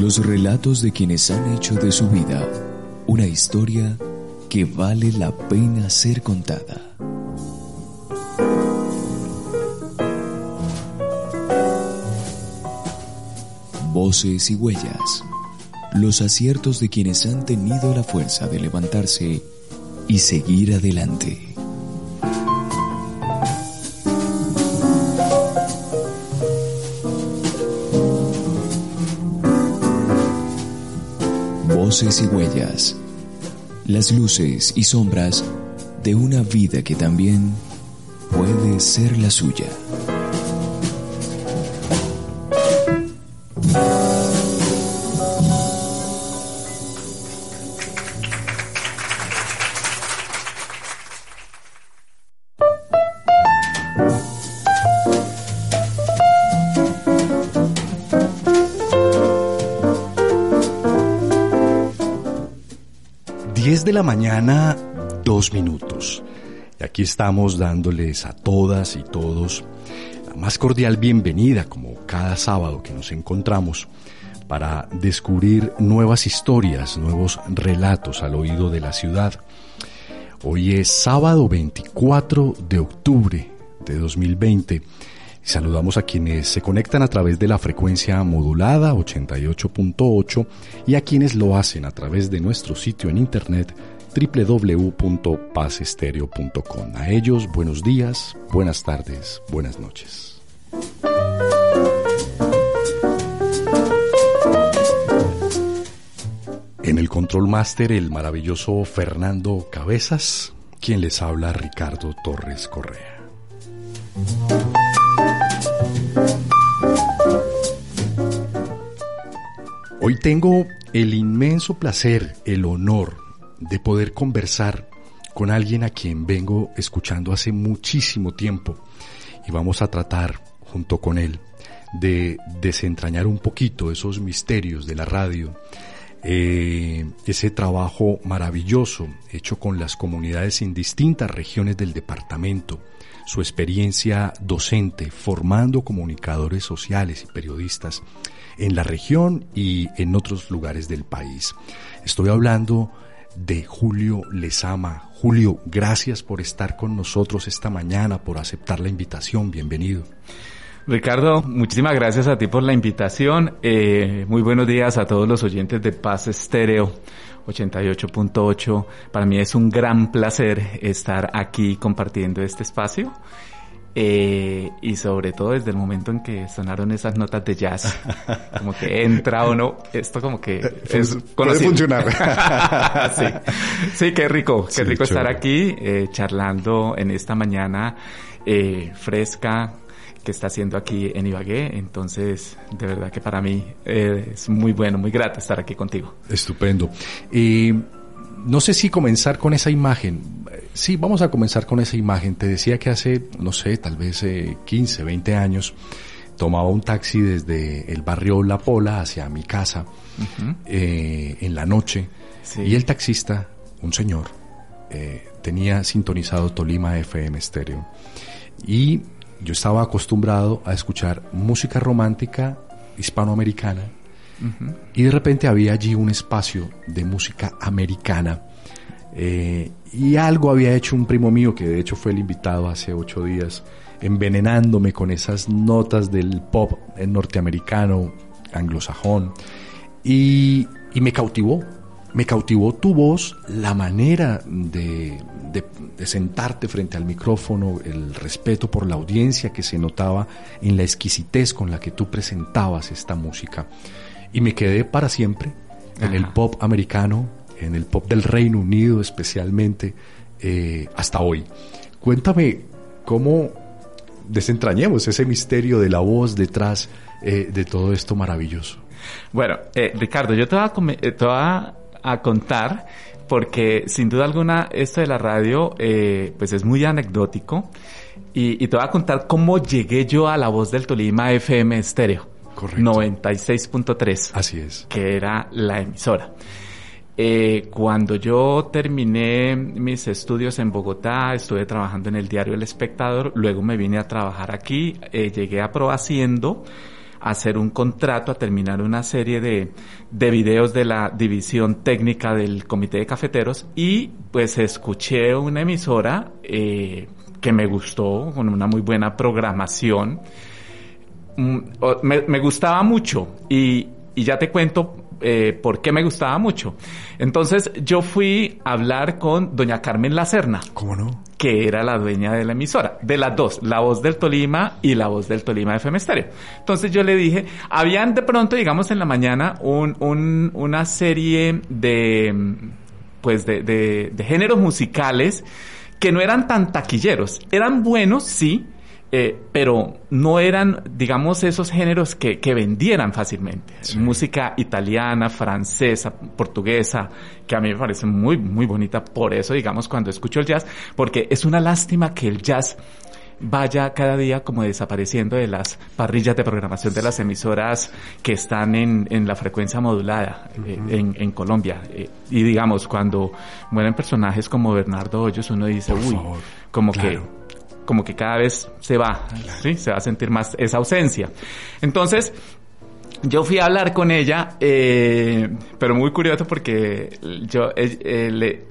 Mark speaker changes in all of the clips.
Speaker 1: Los relatos de quienes han hecho de su vida una historia que vale la pena ser contada. Voces y huellas. Los aciertos de quienes han tenido la fuerza de levantarse y seguir adelante. Y huellas. Las luces y sombras de una vida que también puede ser la suya.
Speaker 2: De la mañana, dos minutos. Y aquí estamos dándoles a todas y todos la más cordial bienvenida, como cada sábado que nos encontramos, para descubrir nuevas historias, nuevos relatos al oído de la ciudad. Hoy es sábado 24 de octubre de 2020 Saludamos a quienes se conectan a través de la frecuencia modulada 88.8 y a quienes lo hacen a través de nuestro sitio en internet www.pacestereo.com. A ellos, buenos días, buenas tardes, buenas noches. En el Control Master, el maravilloso Fernando Cabezas, quien les habla Ricardo Torres Correa. Hoy tengo el inmenso placer, el honor de poder conversar con alguien a quien vengo escuchando hace muchísimo tiempo. Y vamos a tratar junto con él de desentrañar un poquito esos misterios de la radio, eh, ese trabajo maravilloso hecho con las comunidades en distintas regiones del departamento, su experiencia docente formando comunicadores sociales y periodistas en la región y en otros lugares del país. Estoy hablando de Julio Lezama. Julio, gracias por estar con nosotros esta mañana, por aceptar la invitación. Bienvenido.
Speaker 3: Ricardo, muchísimas gracias a ti por la invitación. Eh, muy buenos días a todos los oyentes de Paz Estéreo 88.8. Para mí es un gran placer estar aquí compartiendo este espacio. Eh, y sobre todo desde el momento en que sonaron esas notas de jazz, como que entra o no, esto como que es
Speaker 2: puede funcionar.
Speaker 3: sí. sí, qué rico, qué rico estar aquí eh, charlando en esta mañana eh, fresca que está haciendo aquí en Ibagué. Entonces, de verdad que para mí es muy bueno, muy grato estar aquí contigo.
Speaker 2: Estupendo. Y no sé si comenzar con esa imagen. Sí, vamos a comenzar con esa imagen. Te decía que hace, no sé, tal vez 15, eh, 20 años, tomaba un taxi desde el barrio La Pola hacia mi casa eh, en la noche. Y el taxista, un señor, eh, tenía sintonizado Tolima FM estéreo. Y yo estaba acostumbrado a escuchar música romántica hispanoamericana. Y de repente había allí un espacio de música americana eh, y algo había hecho un primo mío, que de hecho fue el invitado hace ocho días, envenenándome con esas notas del pop norteamericano, anglosajón, y, y me cautivó. Me cautivó tu voz, la manera de, de, sentarte frente al micrófono, el respeto por la audiencia que se notaba en la exquisitez con la que tú presentabas esta música. Y me quedé para siempre en el pop americano, en el pop del Reino Unido especialmente, eh, hasta hoy. Cuéntame cómo desentrañemos ese misterio de la voz detrás eh, de todo esto maravilloso.
Speaker 3: Bueno, eh, Ricardo, yo te voy, a, eh, te voy a, contar porque sin duda alguna esto de la radio pues es muy anecdótico y, y, te voy a contar cómo llegué yo a la voz del Tolima FM estéreo.
Speaker 2: Correcto.
Speaker 3: 96.3.
Speaker 2: Así es.
Speaker 3: Que era la emisora. Eh, cuando yo terminé mis estudios en Bogotá, estuve trabajando en el diario El Espectador, luego me vine a trabajar aquí, eh, llegué a a hacer un contrato, a terminar una serie de, de videos de la división técnica del Comité de Cafeteros y pues escuché una emisora eh, que me gustó, con una muy buena programación. Mm, me, me gustaba mucho y, y ya te cuento eh, por qué me gustaba mucho. Entonces yo fui a hablar con doña Carmen Lacerna.
Speaker 2: ¿Cómo no?
Speaker 3: Que era la dueña de la emisora, de las dos, la voz del Tolima y la voz del Tolima FM Estéreo. Entonces yo le dije, habían de pronto, digamos, en la mañana un, un, una serie de, pues de, de, de géneros musicales que no eran tan taquilleros. Eran buenos, sí, eh, pero no eran, digamos, esos géneros que, que vendieran fácilmente. Música italiana, francesa, portuguesa, que a mí me parece muy, muy bonita. Por eso, digamos, cuando escucho el jazz, porque es una lástima que el jazz vaya cada día como desapareciendo de las parrillas de programación de las emisoras que están en, en la frecuencia modulada eh, en, en, Colombia. Eh, y digamos, cuando mueren personajes como Bernardo Hoyos, uno dice, uy, como que como que cada vez se va, ¿sí? Se va a sentir más esa ausencia. Entonces, yo fui a hablar con ella, eh, pero muy curioso porque yo,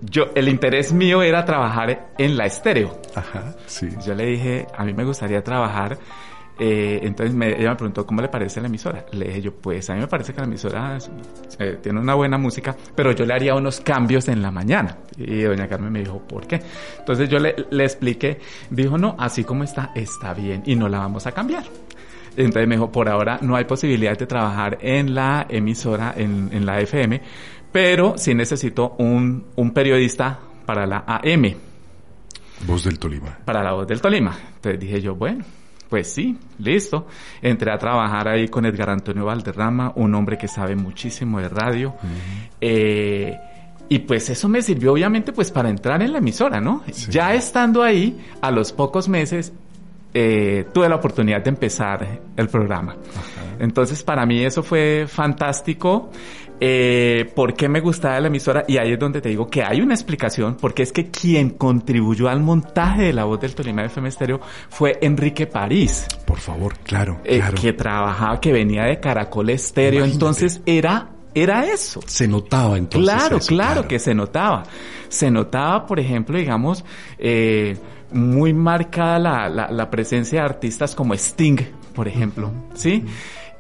Speaker 3: yo, el interés mío era trabajar en la estéreo.
Speaker 2: Ajá, sí.
Speaker 3: Yo le dije, a mí me gustaría trabajar eh, entonces me, ella me preguntó cómo le parece la emisora. Le dije yo, pues a mí me parece que la emisora eh, tiene una buena música, pero yo le haría unos cambios en la mañana. Y doña Carmen me dijo, ¿por qué? Entonces yo le, le expliqué, dijo, no, así como está, está bien y no la vamos a cambiar. Entonces me dijo, por ahora no hay posibilidad de trabajar en la emisora, en, en la FM, pero sí necesito un, un periodista para la AM.
Speaker 2: Voz del Tolima.
Speaker 3: Para la voz del Tolima. Entonces dije yo, bueno, pues sí, listo. Entré a trabajar ahí con Edgar Antonio Valderrama, un hombre que sabe muchísimo de radio. Uh -huh. eh, y pues eso me sirvió obviamente pues para entrar en la emisora, ¿no? Sí. Ya estando ahí, a los pocos meses, eh, tuve la oportunidad de empezar el programa. Ajá. Entonces para mí eso fue fantástico. Eh, ¿Por qué me gustaba la emisora? Y ahí es donde te digo que hay una explicación, porque es que quien contribuyó al montaje de la voz del Tolima FM Estéreo fue Enrique París.
Speaker 2: Por favor, claro,
Speaker 3: eh,
Speaker 2: claro.
Speaker 3: Que trabajaba, que venía de Caracol Estéreo, Imagínate. entonces era era eso.
Speaker 2: Se notaba entonces.
Speaker 3: Claro,
Speaker 2: eso,
Speaker 3: claro, claro, que se notaba. Se notaba, por ejemplo, digamos, eh, muy marcada la, la, la, presencia de artistas como Sting, por ejemplo, uh -huh. ¿sí? Uh -huh.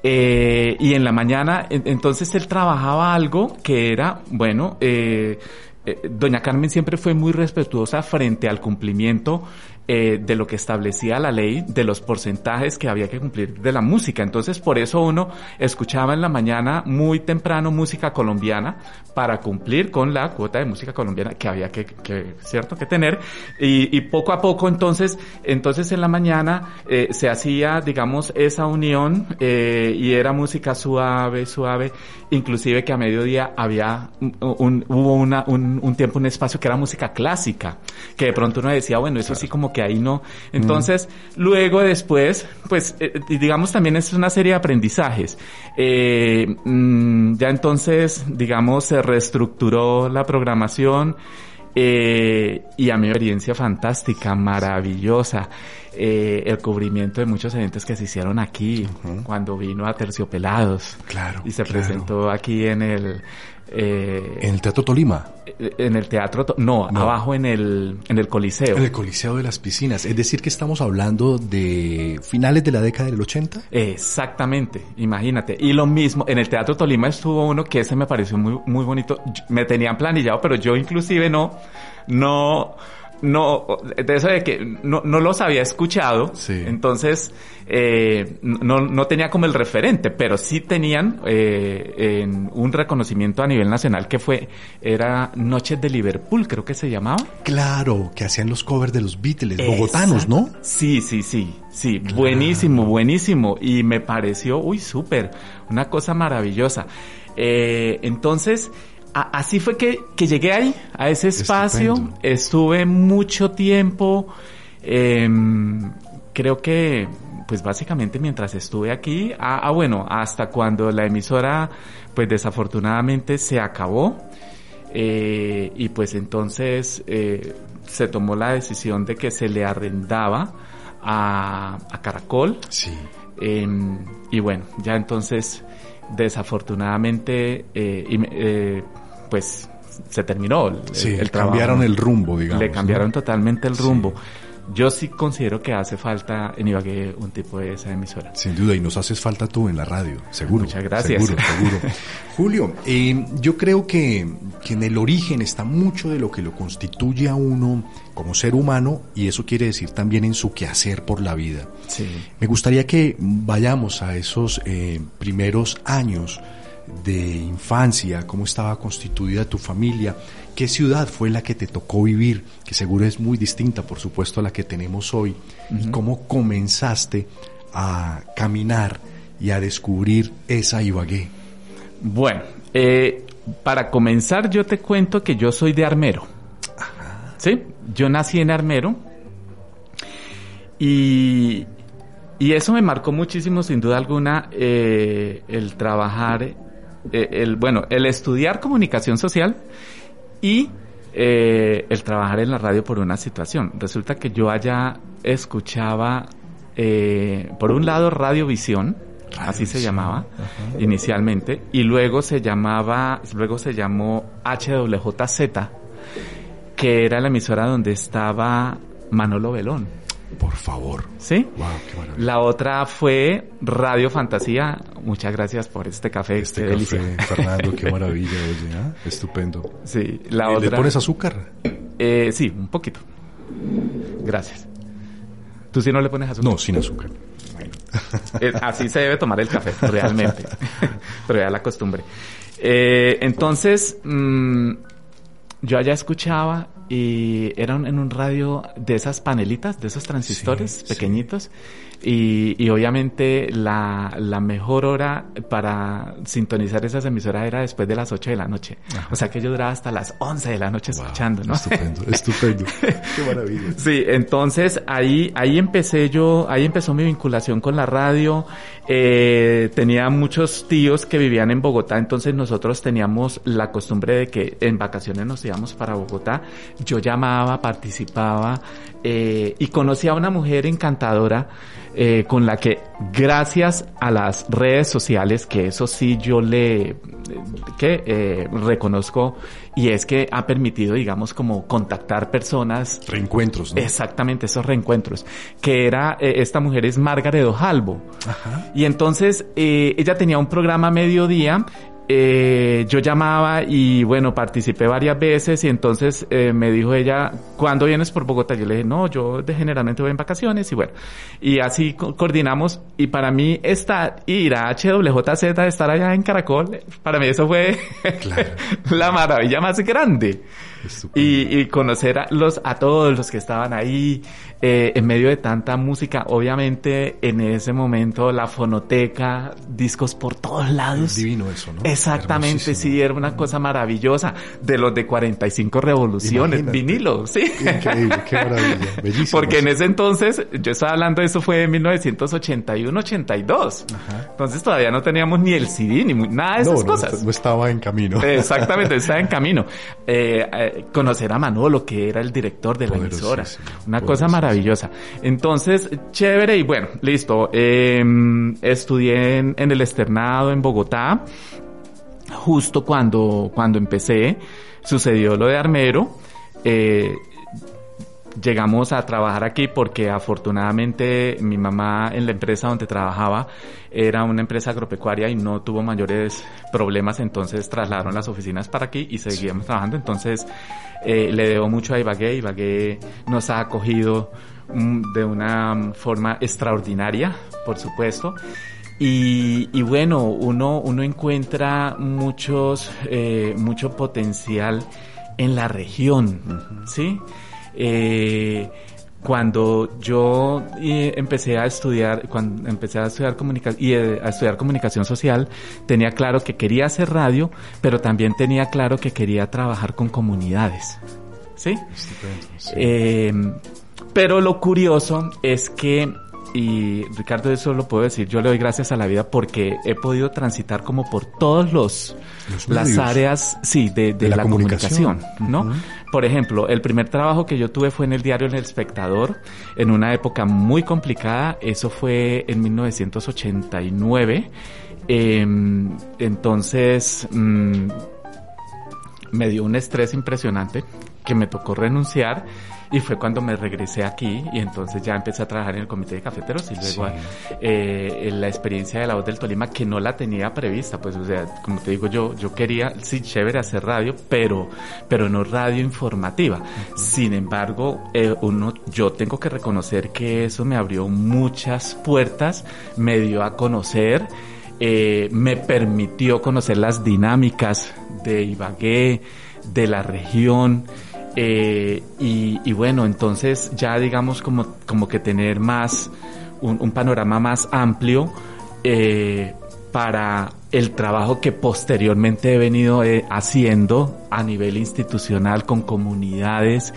Speaker 3: Eh, y en la mañana, entonces él trabajaba algo que era, bueno, eh, eh, doña Carmen siempre fue muy respetuosa frente al cumplimiento eh, de lo que establecía la ley, de los porcentajes que había que cumplir de la música. Entonces, por eso uno escuchaba en la mañana muy temprano música colombiana para cumplir con la cuota de música colombiana que había que, que cierto, que tener. Y, y, poco a poco, entonces, entonces en la mañana eh, se hacía, digamos, esa unión eh, y era música suave, suave. Inclusive que a mediodía había un, hubo una, un, un, tiempo, un espacio que era música clásica, que de pronto uno decía, bueno, eso sí como que ahí no. Entonces, mm. luego después, pues, eh, digamos también es una serie de aprendizajes. Eh, mmm, ya entonces, digamos, se reestructuró la programación eh, y a mi experiencia fantástica, maravillosa. Eh, el cubrimiento de muchos eventos que se hicieron aquí, uh -huh. cuando vino a Terciopelados.
Speaker 2: Claro.
Speaker 3: Y se
Speaker 2: claro.
Speaker 3: presentó aquí en el, eh,
Speaker 2: en el Teatro Tolima.
Speaker 3: En el Teatro, no, no, abajo en el, en el Coliseo.
Speaker 2: En el Coliseo de las Piscinas. Es decir, que estamos hablando de finales de la década del 80.
Speaker 3: Exactamente, imagínate. Y lo mismo, en el Teatro Tolima estuvo uno que ese me pareció muy, muy bonito. Me tenían planillado, pero yo inclusive no, no, no, de eso de que no, no los había escuchado,
Speaker 2: Sí.
Speaker 3: entonces eh, no, no tenía como el referente, pero sí tenían eh, en un reconocimiento a nivel nacional que fue, era Noches de Liverpool, creo que se llamaba.
Speaker 2: Claro, que hacían los covers de los Beatles, bogotanos, ¿no?
Speaker 3: Sí, sí, sí, sí, buenísimo, buenísimo. Y me pareció, uy, súper, una cosa maravillosa. Eh, entonces, a- así fue que, que llegué ahí, a ese espacio.
Speaker 2: Estupendo.
Speaker 3: Estuve mucho tiempo, em, creo que, pues básicamente mientras estuve aquí, ah, ah, bueno, hasta cuando la emisora, pues desafortunadamente se acabó. Eh, y pues entonces eh, se tomó la decisión de que se le arrendaba a, a Caracol.
Speaker 2: Sí.
Speaker 3: em, y bueno, ya entonces desafortunadamente eh, eh, pues se terminó el,
Speaker 2: Sí,
Speaker 3: el trabajo.
Speaker 2: cambiaron el rumbo, digamos.
Speaker 3: Le cambiaron
Speaker 2: ¿no?
Speaker 3: totalmente el rumbo. Yo sí considero que hace falta en Ibagué un tipo de esa emisora.
Speaker 2: Sin duda, y nos haces falta tú en la radio, seguro.
Speaker 3: Muchas gracias.
Speaker 2: Seguro, seguro. Julio, eh, yo creo que, que en el origen está mucho de lo que lo constituye a uno como ser humano, y eso quiere decir también en su quehacer por la vida.
Speaker 3: Sí.
Speaker 2: Me gustaría que vayamos a esos eh, primeros años de infancia, cómo estaba constituida tu familia, qué ciudad fue la que te tocó vivir, que seguro es muy distinta, por supuesto, a la que tenemos hoy, y cómo comenzaste a caminar y a descubrir esa Ibagué.
Speaker 3: Bueno, eh, para comenzar yo te cuento que yo soy de Armero. Sí, yo nací en Armero y, y eso me marcó muchísimo, sin duda alguna, eh, el trabajar, eh, el bueno, el estudiar comunicación social y eh, el trabajar en la radio por una situación. Resulta que yo allá escuchaba, eh, por un lado, Radiovisión, así se llamaba inicialmente, y luego se llamaba, luego se llamó HWJZ, que era la emisora donde estaba Manolo Belón.
Speaker 2: Por favor.
Speaker 3: ¿Sí?
Speaker 2: Wow, qué maravilla.
Speaker 3: La otra fue Radio Fantasía. Muchas gracias por este café.
Speaker 2: Este
Speaker 3: qué
Speaker 2: café,
Speaker 3: delicia.
Speaker 2: Fernando, qué maravilla, oye, ¿ah? estupendo.
Speaker 3: Sí, la
Speaker 2: ¿Y
Speaker 3: otra.
Speaker 2: ¿Le pones azúcar?
Speaker 3: Eh, sí, un poquito. Gracias. ¿Tú sí no le pones azúcar?
Speaker 2: No, sin azúcar.
Speaker 3: Eh, así se debe tomar el café, realmente. Pero ya la costumbre. Eh, entonces, mm, yo allá escuchaba y eran en un radio de esas panelitas, de esos transistores
Speaker 2: Sí, sí.
Speaker 3: pequeñitos. Y, y obviamente la, la mejor hora para sintonizar esas emisoras era después de las 8 de la noche. O sea que yo duraba hasta las 11 de la noche
Speaker 2: Wow,
Speaker 3: escuchando, ¿no?
Speaker 2: Estupendo, estupendo. qué maravilla.
Speaker 3: Sí, entonces ahí, ahí empecé yo, ahí empezó mi vinculación con la radio. Eh, tenía muchos tíos que vivían en Bogotá, entonces nosotros teníamos la costumbre de que en vacaciones nos íbamos para Bogotá. Yo llamaba, participaba eh, y conocí a una mujer encantadora eh, con la que gracias a las redes sociales, que eso sí yo le que eh, reconozco y es que ha permitido, digamos, como contactar personas
Speaker 2: Reencuentros, ¿no?
Speaker 3: Exactamente, esos reencuentros. Que era, eh, esta mujer es Margaret Ojalvo. Y entonces eh, ella tenía un programa a mediodía. Eh, yo llamaba y bueno, participé varias veces y entonces eh, me dijo ella, ¿cuándo vienes por Bogotá? Yo le dije, no, yo de- generalmente voy en vacaciones y bueno, y así co- coordinamos y para mí estar, ir a HWJZ, estar allá en Caracol, para mí eso fue
Speaker 2: Claro.
Speaker 3: la maravilla más grande. Y, y conocer a, los, a todos los que estaban ahí eh, en medio de tanta música. Obviamente en ese momento la fonoteca, discos por todos lados.
Speaker 2: Divino eso, ¿no?
Speaker 3: Exactamente, sí, era una cosa maravillosa. De los de 45 revoluciones,
Speaker 2: Imagínate.
Speaker 3: vinilo, sí.
Speaker 2: Increíble, qué maravilla. Bellísimo.
Speaker 3: Porque en ese entonces, yo estaba hablando de eso fue en 1981-82. Entonces todavía no teníamos ni el CD ni nada de
Speaker 2: no,
Speaker 3: esas
Speaker 2: no,
Speaker 3: cosas.
Speaker 2: no estaba en camino.
Speaker 3: Exactamente, estaba en camino. Eh, eh, conocer a Manolo, que era el director de la emisora. Una cosa maravillosa. Entonces, chévere y bueno, listo. Eh, estudié en, en el externado en Bogotá. Justo cuando, cuando empecé, sucedió lo de Armero. Eh, llegamos a trabajar aquí porque afortunadamente mi mamá en la empresa donde trabajaba era una empresa agropecuaria y no tuvo mayores problemas, entonces trasladaron las oficinas para aquí y seguíamos trabajando. Entonces eh, le debo mucho a Ibagué, Ibagué nos ha acogido mm, de una forma extraordinaria, por supuesto. Y, y, bueno, uno, uno encuentra muchos, eh, mucho potencial en la región, ¿sí? Eh, cuando yo eh, empecé a estudiar, cuando empecé a estudiar comunicación y eh, a estudiar comunicación social, tenía claro que quería hacer radio, pero también tenía claro que quería trabajar con comunidades. ¿Sí? Eh, pero lo curioso es que y Ricardo eso lo puedo decir, yo le doy gracias a la vida porque he podido transitar como por todos los, las áreas, sí, de, de, la, comunicación, ¿no? Por ejemplo, el primer trabajo que yo tuve fue en el diario El Espectador, en una época muy complicada, eso fue en 1989, em, entonces mm, me dio un estrés impresionante que me tocó renunciar y fue cuando me regresé aquí y entonces ya empecé a trabajar en el comité de cafeteros y luego eh, la experiencia de la voz del Tolima que no la tenía prevista, pues o sea, como te digo yo, yo quería, sí, chévere hacer radio, pero, pero no radio informativa. Sin embargo, eh, uno, yo tengo que reconocer que eso me abrió muchas puertas, me dio a conocer, eh, me permitió conocer las dinámicas de Ibagué, de la región, eh, y, bueno, entonces ya digamos como, como que tener más, un, panorama más amplio eh, para el trabajo que posteriormente he venido eh, haciendo a nivel institucional con comunidades,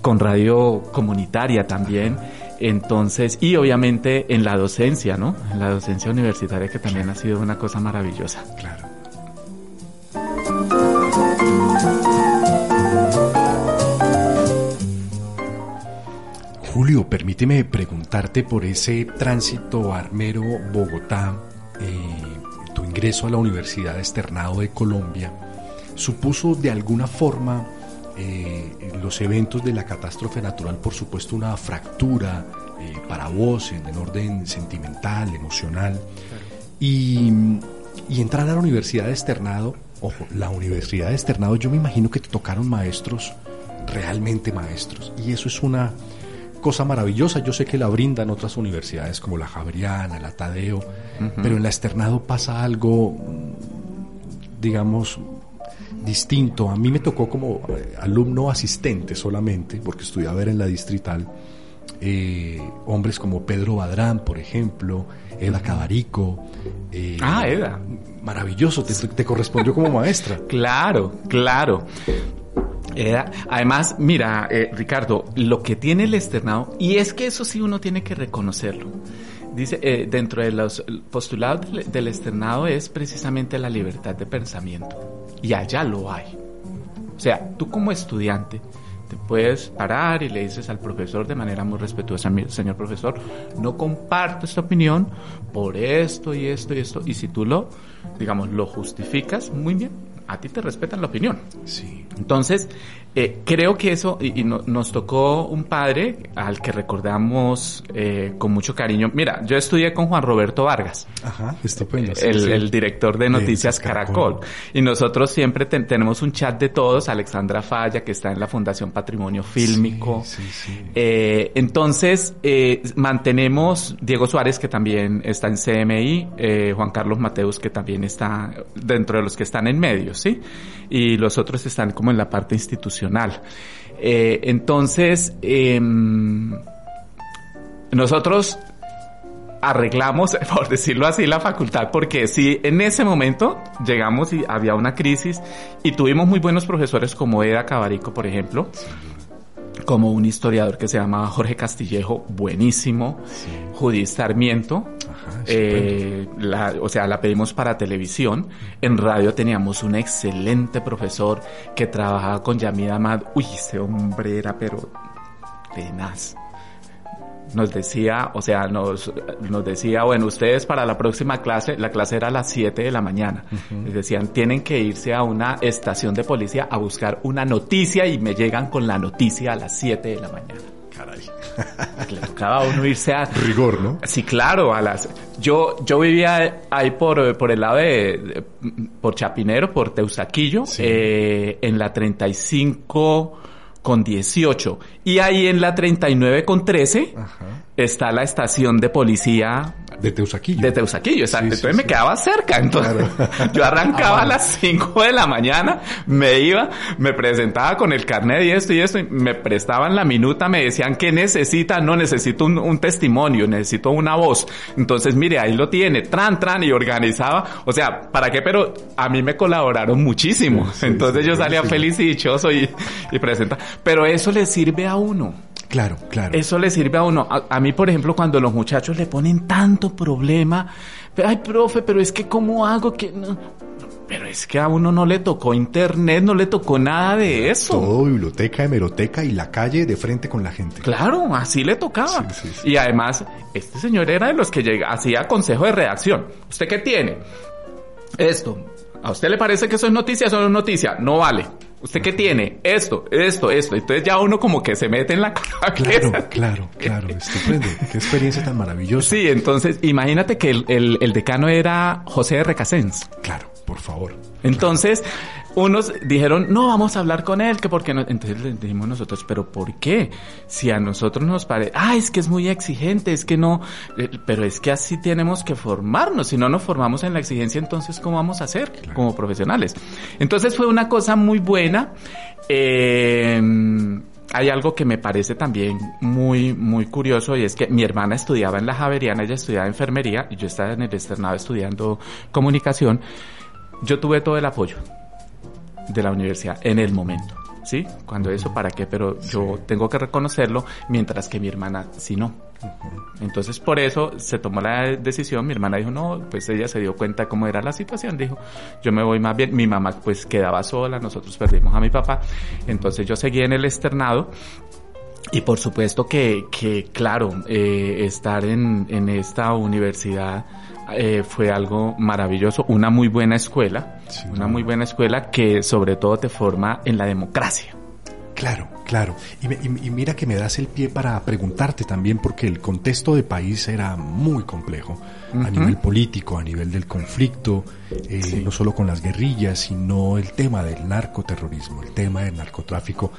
Speaker 3: con radio comunitaria también. Entonces, y obviamente en la docencia, ¿no? En la docencia universitaria que también ha sido una cosa maravillosa.
Speaker 2: Claro. Julio, permíteme preguntarte por ese tránsito armero Bogotá, eh, tu ingreso a la Universidad Externado de Colombia, ¿supuso de alguna forma eh, los eventos de la catástrofe natural, por supuesto, una fractura eh, para vos en, orden sentimental, emocional? Y, y entrar a la Universidad Externado, ojo, la Universidad Externado, yo me imagino que te tocaron maestros, realmente maestros, y eso es una cosa maravillosa. Yo sé que la brindan otras universidades como la Javeriana, la Tadeo, pero en la Externado pasa algo, digamos, distinto. A mí me tocó como eh, alumno asistente solamente, porque estudié a ver en la distrital, eh, hombres como Pedro Badrán, por ejemplo, Eda Cabarico.
Speaker 3: Eh, ah, Eda.
Speaker 2: Maravilloso, te, te correspondió como maestra.
Speaker 3: claro, claro además, mira, eh, Ricardo, lo que tiene el externado, y es que eso sí uno tiene que reconocerlo, dice, eh, dentro de los postulados del, externado es precisamente la libertad de pensamiento, y allá lo hay. O sea, tú como estudiante te puedes parar y le dices al profesor de manera muy respetuosa, señor profesor, no comparto esta opinión por esto y esto y esto, y si tú lo, digamos, lo justificas, muy bien, a ti te respetan la opinión.
Speaker 2: Sí.
Speaker 3: Entonces, eh, creo que eso, y, nos tocó un padre al que recordamos eh, con mucho cariño. Mira, yo estudié con Juan Roberto Vargas,
Speaker 2: Ajá, estupendo,
Speaker 3: el, el, director de Noticias Caracol. Y nosotros siempre tenemos un chat de todos, Alexandra Falla, que está en la Fundación Patrimonio Fílmico. Sí, sí, eh, entonces, eh, mantenemos Diego Suárez, que también está en CMI, eh, Juan Carlos Mateus, que también está dentro de los que están en medios, ¿sí? Y los otros están como en la parte institucional. Eh, entonces, em, nosotros arreglamos, por decirlo así, la facultad, porque si en ese momento llegamos y había una crisis y tuvimos muy buenos profesores como Eda Cabarico, por ejemplo, como un historiador que se llamaba Jorge Castillejo, buenísimo, Judith Sarmiento, eh, o sea, la pedimos para televisión. En radio teníamos un excelente profesor que trabajaba con Yamida Ahmad. Uy, ese hombre era pero tenaz. Nos decía, o sea, nos, nos decía, bueno, ustedes para la próxima clase, la clase era a las 7 de la mañana, les decían, tienen que irse a una estación de policía a buscar una noticia y me llegan con la noticia a las 7 de la mañana.
Speaker 2: Caray.
Speaker 3: Le tocaba a uno irse a...
Speaker 2: Rigor, ¿no?
Speaker 3: Sí, claro, a las... Yo, yo vivía ahí por, por el lado de, de- por Chapinero, por Teusaquillo,
Speaker 2: Sí.
Speaker 3: eh, en la 35 con 18. Y ahí en la 39 con 13
Speaker 2: Ajá.
Speaker 3: está la estación de policía
Speaker 2: De Teusaquillo.
Speaker 3: de Teusaquillo.
Speaker 2: Sí,
Speaker 3: Entonces
Speaker 2: sí,
Speaker 3: me
Speaker 2: sí.
Speaker 3: quedaba cerca. Entonces
Speaker 2: Claro.
Speaker 3: yo arrancaba
Speaker 2: Ah,
Speaker 3: a las 5 de la mañana, me iba, me presentaba con el carnet y esto y esto, y me prestaban la minuta, me decían que necesita, no necesito un, un testimonio, necesito una voz. Entonces, mire, ahí lo tiene, tran, tran, y organizaba. O sea, ¿para qué? Pero a mí me colaboraron muchísimo. Entonces yo salía feliz y dichoso y, y presenta. Pero eso le sirve a uno.
Speaker 2: Claro, claro.
Speaker 3: Eso le sirve a uno. A, a mí, por ejemplo, cuando los muchachos le ponen tanto problema, ay, profe, pero es que ¿cómo hago que no? Pero es que a uno no le tocó internet, no le tocó nada de eso.
Speaker 2: Todo biblioteca, hemeroteca y la calle de frente con la gente.
Speaker 3: Claro, así le tocaba.
Speaker 2: Sí, sí, sí.
Speaker 3: Y además, este señor era de los que llega, hacía consejo de redacción. ¿Usted qué tiene? Esto. ¿A usted le parece que eso es noticia? Eso no es noticia. No vale. ¿Usted qué tiene? Esto, esto, esto. Entonces ya uno como que se mete en la cabeza.
Speaker 2: Claro, claro, claro. Estupendo. Qué experiencia tan maravillosa.
Speaker 3: Sí, entonces imagínate que el, el- el decano era José de Recasens.
Speaker 2: Claro, por favor.
Speaker 3: Entonces, unos dijeron, no, vamos a hablar con él, que porque no. Entonces le dijimos nosotros, pero ¿por qué? Si a nosotros nos parece, ah, es que es muy exigente, es que no, eh, pero es que así tenemos que formarnos. Si no nos formamos en la exigencia, entonces, ¿cómo vamos a hacer como profesionales? Entonces fue una cosa muy buena. Eh, hay algo que me parece también muy, muy curioso y es que mi hermana estudiaba en la Javeriana, ella estudiaba enfermería y yo estaba en el externado estudiando comunicación. Yo tuve todo el apoyo de la universidad en el momento, ¿sí? Cuando eso, ¿para qué? Pero yo tengo que reconocerlo, mientras que mi hermana sí no. Entonces, por eso se tomó la decisión, mi hermana dijo, no, pues ella se dio cuenta cómo era la situación, dijo, yo me voy más bien, mi mamá pues quedaba sola, nosotros perdimos a mi papá, entonces yo seguí en el externado, y por supuesto que, que claro, eh, estar en, en esta universidad eh, fue algo maravilloso, una muy buena escuela,
Speaker 2: Sí,
Speaker 3: una muy buena escuela que sobre todo te forma en la democracia.
Speaker 2: Claro, claro. Y, me- y- y mira que me das el pie para preguntarte también, porque el contexto de país era muy complejo, a nivel político, a nivel del conflicto, eh,
Speaker 3: Sí.
Speaker 2: no solo con las guerrillas, sino el tema del narcoterrorismo, el tema del narcotráfico.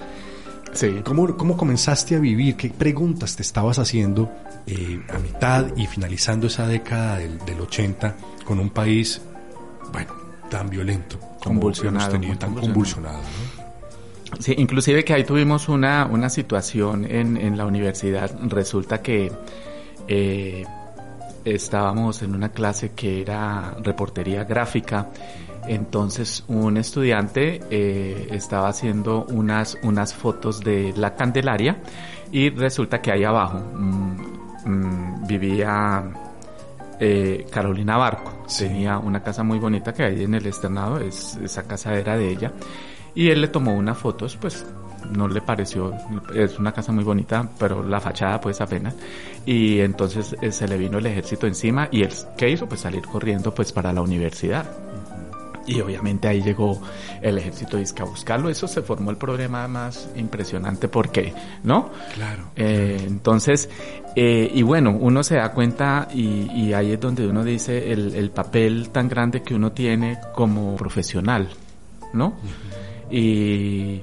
Speaker 3: Sí.
Speaker 2: ¿Cómo, cómo comenzaste a vivir? ¿Qué preguntas te estabas haciendo eh, a mitad y finalizando esa década del, del 80 con un país, bueno, tan violento,
Speaker 3: Convulsionado,
Speaker 2: tenido, tan
Speaker 3: convulsionado.
Speaker 2: convulsionado? ¿no?
Speaker 3: Sí, inclusive que ahí tuvimos una, una situación en, en la universidad. Resulta que eh, estábamos en una clase que era reportería gráfica. Entonces un estudiante eh, estaba haciendo unas, unas fotos de la Candelaria y resulta que ahí abajo mm, mm, vivía eh, Carolina Barco.
Speaker 2: Sí.
Speaker 3: Tenía una casa muy bonita que hay en el externado, es, esa casa era de ella. Y él le tomó unas fotos, pues no le pareció, es una casa muy bonita, pero la fachada pues apenas. Y entonces eh, se le vino el ejército encima y él, ¿qué hizo? Pues salir corriendo pues para la universidad. Y obviamente ahí llegó el ejército disque a buscarlo. Eso se formó el problema más impresionante porque, ¿no?
Speaker 2: Claro.
Speaker 3: Eh, entonces, eh, y bueno, uno se da cuenta y, y ahí es donde uno dice el, el papel tan grande que uno tiene como profesional, ¿no? Y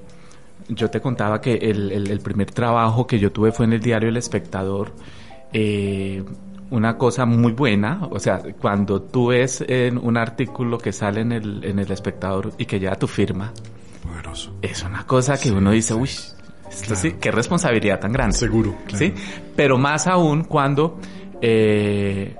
Speaker 3: yo te contaba que el, el- el primer trabajo que yo tuve fue en el diario El Espectador. Eh, una cosa muy buena, o sea, cuando tú ves en un artículo que sale en el, en el espectador y que lleva tu firma,
Speaker 2: Poderoso.
Speaker 3: es una cosa que
Speaker 2: Sí,
Speaker 3: uno dice,
Speaker 2: sí.
Speaker 3: uy, esto
Speaker 2: Claro.
Speaker 3: sí, qué responsabilidad tan grande.
Speaker 2: Seguro, claro.
Speaker 3: ¿Sí? Pero más aún cuando eh,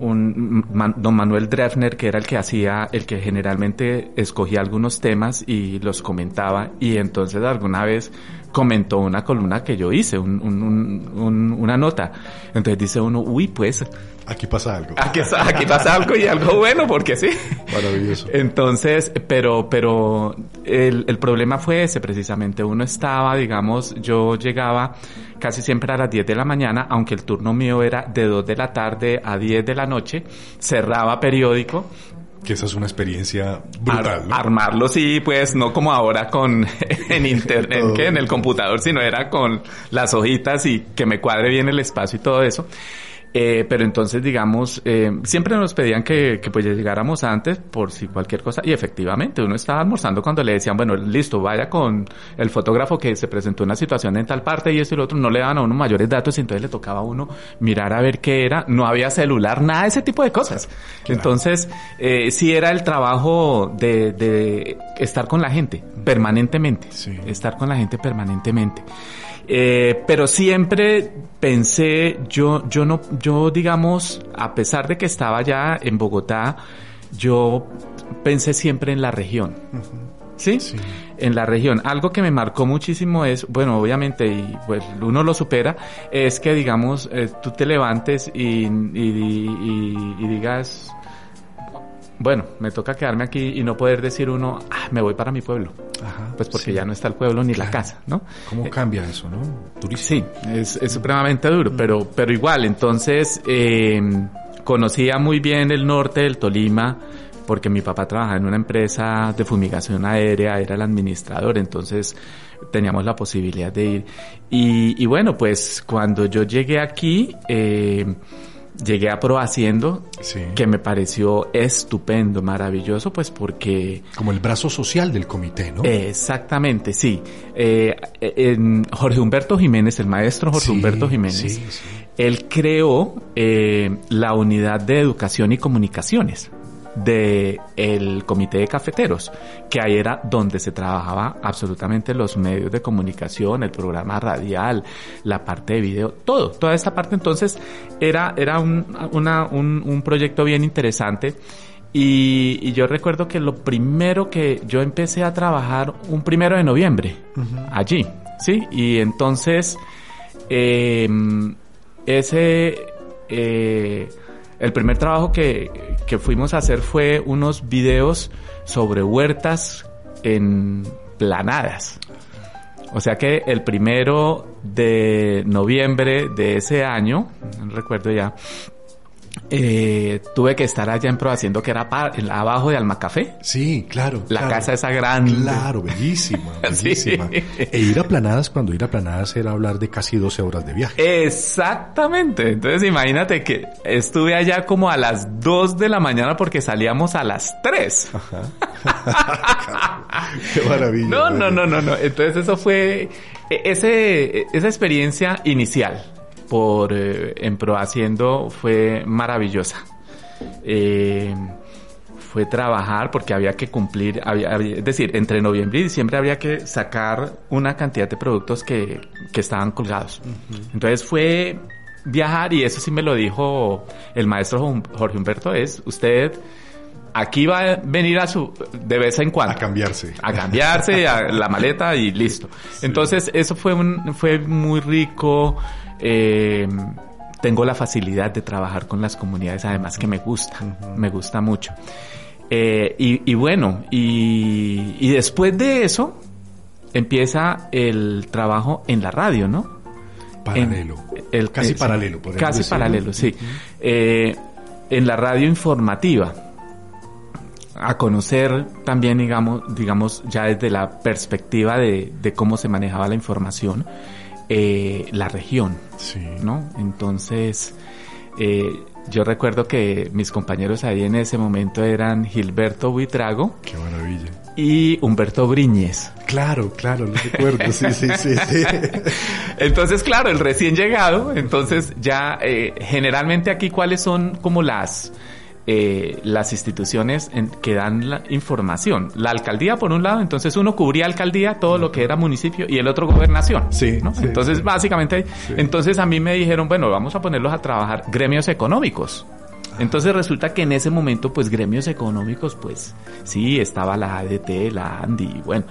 Speaker 3: un Man- don Manuel Drefner, que era el que hacía, el que generalmente escogía algunos temas y los comentaba, y entonces alguna vez comentó una columna que yo hice, un, un, un, una nota. Entonces dice uno, uy, pues...
Speaker 2: Aquí pasa algo.
Speaker 3: Aquí, aquí pasa algo y algo bueno, porque sí.
Speaker 2: Maravilloso.
Speaker 3: Entonces, pero, pero el, el problema fue ese precisamente. Uno estaba, digamos, yo llegaba casi siempre a las 10 de la mañana, aunque el turno mío era de 2 de la tarde a 10 de la noche, cerraba periódico,
Speaker 2: que esa es una experiencia brutal. ¿no?
Speaker 3: Armarlo sí, pues no como ahora con en internet, que en el computador, sino era con las hojitas y que me cuadre bien el espacio y todo eso. Eh, pero entonces, digamos, eh, siempre nos pedían que, que pues llegáramos antes por si cualquier cosa. Y efectivamente, uno estaba almorzando cuando le decían, bueno, listo, vaya con el fotógrafo que se presentó una situación en tal parte y esto y lo otro. No le daban a uno mayores datos y entonces le tocaba a uno mirar a ver qué era. No había celular, nada de ese tipo de cosas. Claro. Entonces, eh, sí era el trabajo de, de estar con la gente permanentemente. Sí. Estar con la gente permanentemente. Eh, pero siempre pensé, yo, yo no, yo digamos, a pesar de que estaba ya en Bogotá, yo pensé siempre en la región. Uh -huh. ¿Sí? ¿Sí? En la región. Algo que me marcó muchísimo es, bueno, obviamente, y pues uno lo supera, es que digamos, eh, tú te levantes y, y, y, y digas, bueno, me toca quedarme aquí y no poder decir uno, ah, me voy para mi pueblo. Ajá, pues porque sí. ya no está el pueblo ni claro. la casa, ¿no?
Speaker 2: ¿Cómo eh, cambia eso, no?
Speaker 3: Durísimo. Sí, es, es supremamente duro, mm. pero, pero igual, entonces, eh, conocía muy bien el norte del Tolima, porque mi papá trabajaba en una empresa de fumigación aérea, era el administrador, entonces teníamos la posibilidad de ir. Y, y bueno, pues cuando yo llegué aquí, eh, llegué a Pro Haciendo, sí. que me pareció estupendo, maravilloso, pues porque...
Speaker 2: Como el brazo social del comité, ¿no?
Speaker 3: Exactamente, sí. Eh, en Jorge Humberto Jiménez, el maestro Jorge sí, Humberto Jiménez, sí, él creó eh, la unidad de educación y comunicaciones de el comité de cafeteros, que ahí era donde se trabajaba absolutamente los medios de comunicación, el programa radial, la parte de video, todo, toda esta parte entonces era, era un, una, un, un proyecto bien interesante. Y, y, yo recuerdo que lo primero que yo empecé a trabajar un primero de noviembre, uh -huh. allí, ¿sí? Y entonces, eh, ese, eh, el primer trabajo que, que fuimos a hacer fue unos videos sobre huertas en planadas. O sea que el primero de noviembre de ese año, recuerdo ya, eh, tuve que estar allá en Pro haciendo que era abajo de Almacafé.
Speaker 2: Sí, claro.
Speaker 3: La
Speaker 2: claro.
Speaker 3: casa esa grande.
Speaker 2: Claro, bellísima, bellísima. sí. E ir a planadas, cuando ir a planadas era hablar de casi 12 horas de viaje.
Speaker 3: Exactamente. Entonces imagínate que estuve allá como a las 2 de la mañana porque salíamos a las 3. Ajá.
Speaker 2: Qué maravilla.
Speaker 3: No, no, no, no, no. Entonces eso fue e, ese, esa experiencia inicial por eh, en Pro Haciendo fue maravillosa. Eh, fue trabajar porque había que cumplir, había, había, es decir, entre noviembre y diciembre había que sacar una cantidad de productos que, que estaban colgados. Uh -huh. Entonces fue viajar y eso sí me lo dijo el maestro Jorge Humberto, es usted aquí va a venir a su de vez en cuando
Speaker 2: a cambiarse
Speaker 3: a cambiarse a la maleta y listo sí. entonces eso fue un fue muy rico eh, tengo la facilidad de trabajar con las comunidades, además que me gusta, uh -huh. me gusta mucho. Eh, y, y, bueno, y, y, después de eso empieza el trabajo en la radio, ¿no?
Speaker 2: Paralelo.
Speaker 3: En, el,
Speaker 2: casi
Speaker 3: eh,
Speaker 2: paralelo,
Speaker 3: por Casi decirlo. paralelo, sí. Uh -huh. eh, en la radio informativa. A conocer también, digamos, digamos, ya desde la perspectiva de, de cómo se manejaba la información eh, la región,
Speaker 2: sí.
Speaker 3: ¿no? Entonces, eh, yo recuerdo que mis compañeros ahí en ese momento eran Gilberto Buitrago.
Speaker 2: Qué maravilla.
Speaker 3: Y Humberto Briñez.
Speaker 2: Claro, claro, lo recuerdo, sí, sí, sí, sí.
Speaker 3: entonces, claro, el recién llegado, entonces ya eh, generalmente aquí cuáles son como las eh, las instituciones en, que dan la información. La alcaldía, por un lado, entonces uno cubría alcaldía, todo lo que era municipio, y el otro gobernación.
Speaker 2: Sí.
Speaker 3: ¿no?
Speaker 2: sí
Speaker 3: entonces,
Speaker 2: sí.
Speaker 3: básicamente,
Speaker 2: sí.
Speaker 3: entonces a mí me dijeron, bueno, vamos a ponerlos a trabajar gremios económicos. Entonces resulta que en ese momento, pues gremios económicos, pues sí, estaba la ADT, la ANDI, bueno,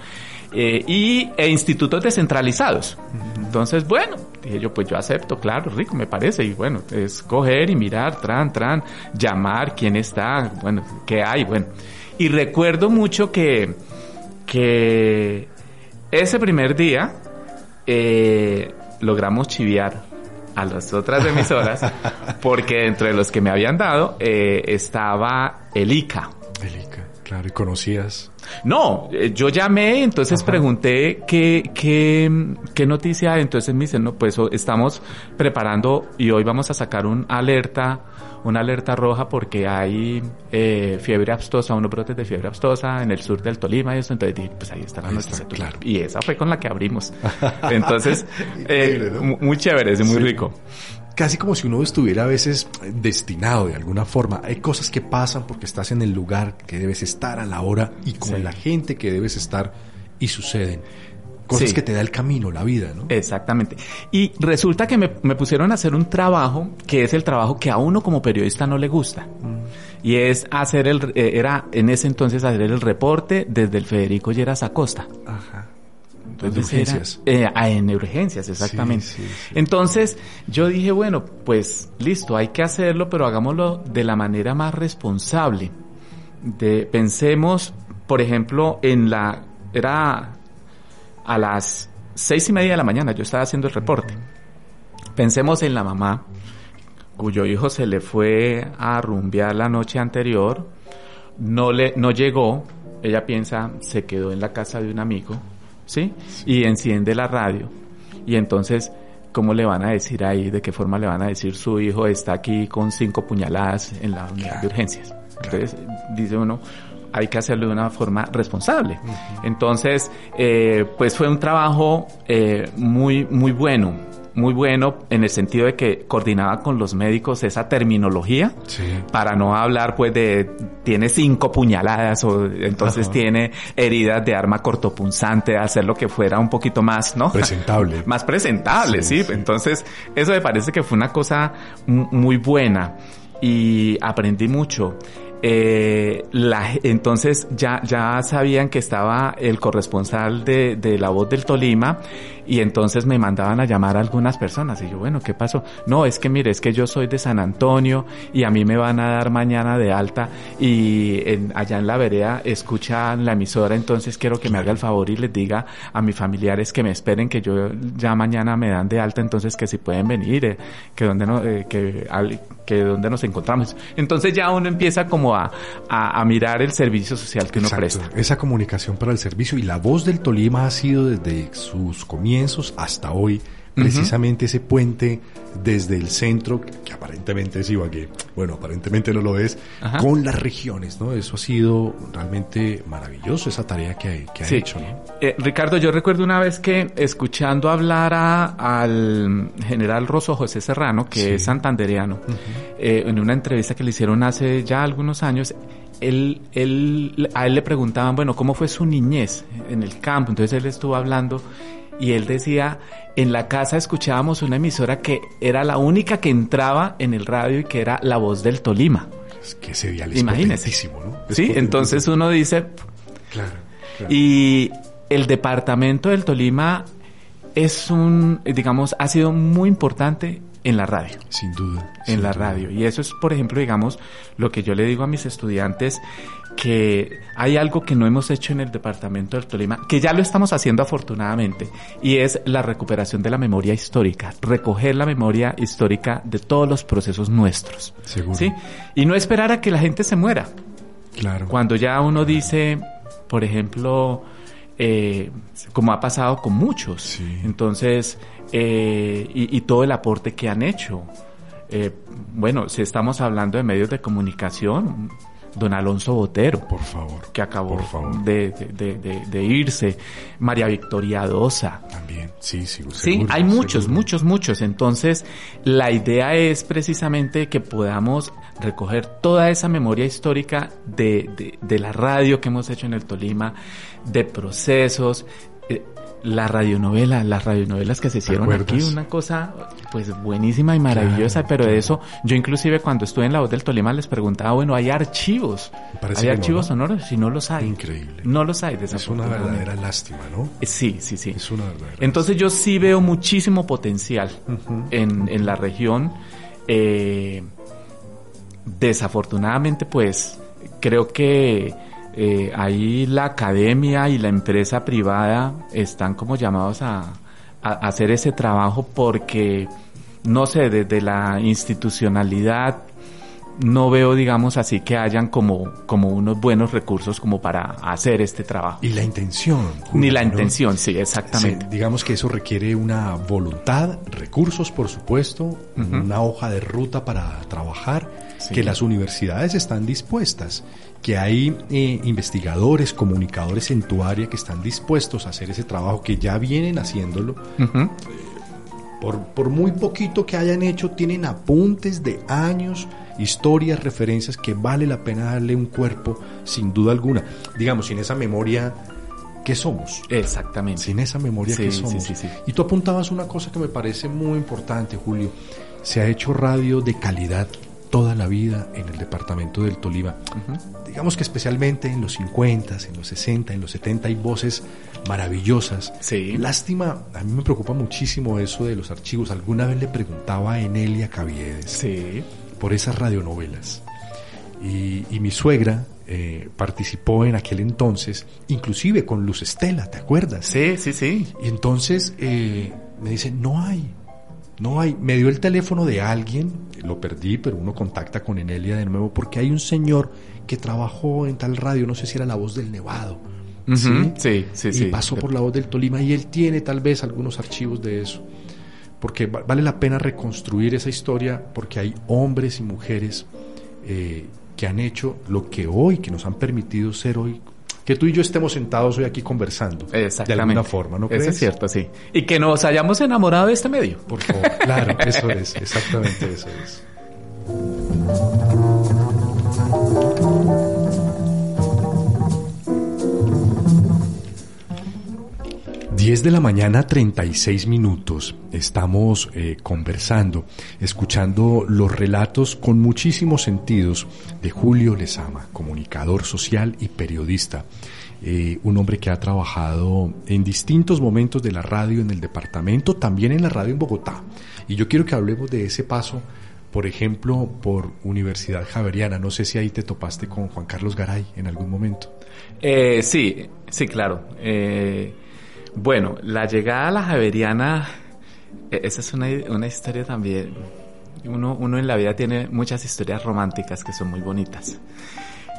Speaker 3: eh, y e institutos descentralizados. Entonces, bueno, dije yo, pues yo acepto, claro, rico, me parece, y bueno, es coger y mirar, tran, tran, llamar, quién está, bueno, qué hay, bueno. Y recuerdo mucho que, que ese primer día eh, logramos chiviar a las otras emisoras porque entre los que me habían dado eh, estaba el ICA.
Speaker 2: El ICA, claro, y conocías.
Speaker 3: No, eh, yo llamé, entonces pregunté qué, qué, qué noticia, entonces me dicen, no, pues estamos preparando y hoy vamos a sacar un alerta una alerta roja porque hay eh, fiebre abstosa, unos brotes de fiebre abstosa en el sur del Tolima y eso. Entonces dije, pues ahí está la noticia. Claro. Y esa fue con la que abrimos. Entonces, eh, muy chévere, es muy rico
Speaker 2: casi como si uno estuviera a veces destinado de alguna forma. Hay cosas que pasan porque estás en el lugar que debes estar a la hora y con la gente que debes estar y suceden. Cosas que te da el camino, la vida, ¿no?
Speaker 3: Exactamente. Y resulta que me, pusieron a hacer un trabajo que es el trabajo que a uno como periodista no le gusta. Mm. Y es hacer el, eh, era en ese entonces hacer el reporte desde el Federico Lleras Acosta. Ajá. Entonces, en urgencias. Eh, en urgencias, exactamente. Entonces yo dije, bueno, pues listo, hay que hacerlo, pero hagámoslo de la manera más responsable. De, pensemos, por ejemplo, en la, era a las seis y media de la mañana yo estaba haciendo el reporte. Pensemos en la mamá cuyo hijo se le fue a rumbear la noche anterior, no le no llegó, ella piensa se quedó en la casa de un amigo, ¿sí? Y enciende la radio. Y entonces ¿cómo le van a decir ahí? ¿De qué forma le van a decir su hijo está aquí con cinco puñaladas en la unidad de urgencias? Entonces dice uno, hay que hacerlo de una forma responsable. Entonces, eh, pues fue un trabajo eh, muy, muy bueno muy bueno en el sentido de que coordinaba con los médicos esa terminología para no hablar pues de tiene cinco puñaladas o entonces tiene heridas de arma cortopunzante, hacer lo que fuera un poquito más, ¿no?
Speaker 2: Presentable.
Speaker 3: más presentable, sí, Entonces, eso me parece que fue una cosa muy buena. Y aprendí mucho. Eh, la, entonces ya, ya sabían que estaba el corresponsal de, de, La Voz del Tolima y entonces me mandaban a llamar a algunas personas y yo, bueno, ¿qué pasó? No, es que mire, es que yo soy de San Antonio y a mí me van a dar mañana de alta y en, allá en la vereda escuchan la emisora, entonces quiero que me haga el favor y les diga a mis familiares que me esperen que yo ya mañana me dan de alta, entonces que si pueden venir, eh, que donde no, eh, que, que donde nos encontramos. Entonces ya uno empieza como a, mirar el servicio social que uno presta.
Speaker 2: Esa comunicación para el servicio y la voz del Tolima ha sido desde sus comienzos hasta hoy precisamente ese puente desde el centro, que, aparentemente es Ibagué, bueno, aparentemente no lo es, con las regiones, ¿no? Eso ha sido realmente maravilloso, esa tarea que, ha hecho, ¿no?
Speaker 3: Eh, Ricardo, yo recuerdo una vez que escuchando hablar al general Rosso José Serrano, que es santandereano, eh, en una entrevista que le hicieron hace ya algunos años, él, él, a él le preguntaban, bueno, ¿cómo fue su niñez en el campo? Entonces él estuvo hablando y él decía, en la casa escuchábamos una emisora que era la única que entraba en el radio y que era La Voz del Tolima.
Speaker 2: Es que ese dial es Imagínese. ¿no?
Speaker 3: sí, entonces uno dice... Claro, Y el departamento del Tolima es un, digamos, ha sido muy importante en la radio.
Speaker 2: Sin duda.
Speaker 3: En la radio. Y eso es, por ejemplo, digamos, lo que yo le digo a mis estudiantes, que hay algo que no hemos hecho en el departamento del Tolima, que ya lo estamos haciendo afortunadamente, y es la recuperación de la memoria histórica, recoger la memoria histórica de todos los procesos nuestros. Seguro. ¿sí? Y no esperar a que la gente se muera. Claro. Cuando ya uno dice, por ejemplo, eh, como ha pasado con muchos. Sí. Entonces, eh, y, todo el aporte que han hecho. Eh, bueno, si estamos hablando de medios de comunicación, don Alonso Botero,
Speaker 2: por favor,
Speaker 3: que acabó De, de, irse, María Victoria Dosa.
Speaker 2: También, sí,
Speaker 3: sí. sí, hay muchos, muchos, muchos. Entonces, la idea es precisamente que podamos recoger toda esa memoria histórica de, la radio que hemos hecho en el Tolima, de procesos, la radionovela, las radionovelas que se hicieron aquí, una cosa pues buenísima y maravillosa, pero de eso yo inclusive cuando estuve en La Voz del Tolima les preguntaba, bueno, ¿hay archivos? ¿Hay archivos sonoros? Si no los hay.
Speaker 2: Increíble.
Speaker 3: No los hay,
Speaker 2: Es una verdadera lástima, ¿no?
Speaker 3: Sí, sí, sí.
Speaker 2: Es una verdadera
Speaker 3: Entonces yo sí veo muchísimo potencial en, en, la región. Eh, desafortunadamente, pues, creo que eh, ahí la academia y la empresa privada están como llamados a, hacer ese trabajo porque, no sé, desde la institucionalidad no veo, digamos así, que hayan como, como unos buenos recursos como para hacer este trabajo.
Speaker 2: Y la intención.
Speaker 3: Ni la intención, sí, exactamente.
Speaker 2: digamos que eso requiere una voluntad, recursos, por supuesto, una hoja de ruta para trabajar, que las universidades están dispuestas que hay eh, investigadores, comunicadores en tu área que están dispuestos a hacer ese trabajo, que ya vienen haciéndolo. por, por, muy poquito que hayan hecho, tienen apuntes de años, historias, referencias que vale la pena darle un cuerpo, sin duda alguna. Digamos, sin esa memoria, ¿qué somos?
Speaker 3: Exactamente.
Speaker 2: Sin esa memoria, ¿qué somos? Sí, y tú apuntabas una cosa que me parece muy importante, Julio. Se ha hecho radio de calidad toda la vida en el departamento del Tolima. Digamos que especialmente en los 50, en los 60, en los 70 hay voces maravillosas.
Speaker 3: Sí.
Speaker 2: Lástima, a mí me preocupa muchísimo eso de los archivos. Alguna vez le preguntaba a Enelia Caviedes
Speaker 3: sí.
Speaker 2: por esas radionovelas. Y, mi suegra eh, participó en aquel entonces, inclusive con Luz Estela, ¿te acuerdas?
Speaker 3: Sí, sí, sí.
Speaker 2: Y entonces eh, me dice, no hay, no hay. Me dio el teléfono de alguien, lo perdí, pero uno contacta con Enelia de nuevo porque hay un señor que trabajó en tal radio, no sé si era la voz del Nevado.
Speaker 3: ¿sí? sí, sí,
Speaker 2: y pasó por la voz del Tolima y él tiene tal vez algunos archivos de eso. Porque vale la pena reconstruir esa historia porque hay hombres y mujeres eh, que han hecho lo que hoy, que nos han permitido ser hoy que tú y yo estemos sentados hoy aquí conversando.
Speaker 3: Exactamente.
Speaker 2: De alguna forma, ¿no crees?
Speaker 3: Eso es cierto, sí. Y que nos hayamos enamorado de este medio.
Speaker 2: Por favor, claro, eso es, exactamente eso es. 10 de la mañana, 36 minutos. Estamos eh, conversando, escuchando los relatos con muchísimos sentidos de Julio Lezama, comunicador social y periodista. Eh, un hombre que ha trabajado en distintos momentos de la radio en el departamento, también en la radio en Bogotá. Y yo quiero que hablemos de ese paso, por ejemplo, por Universidad Javeriana. No sé si ahí te topaste con Juan Carlos Garay en algún momento.
Speaker 3: Eh, sí, sí, claro. Eh, bueno, la llegada a la Javeriana, e, esa es una, historia también. Uno, uno, en la vida tiene muchas historias románticas que son muy bonitas.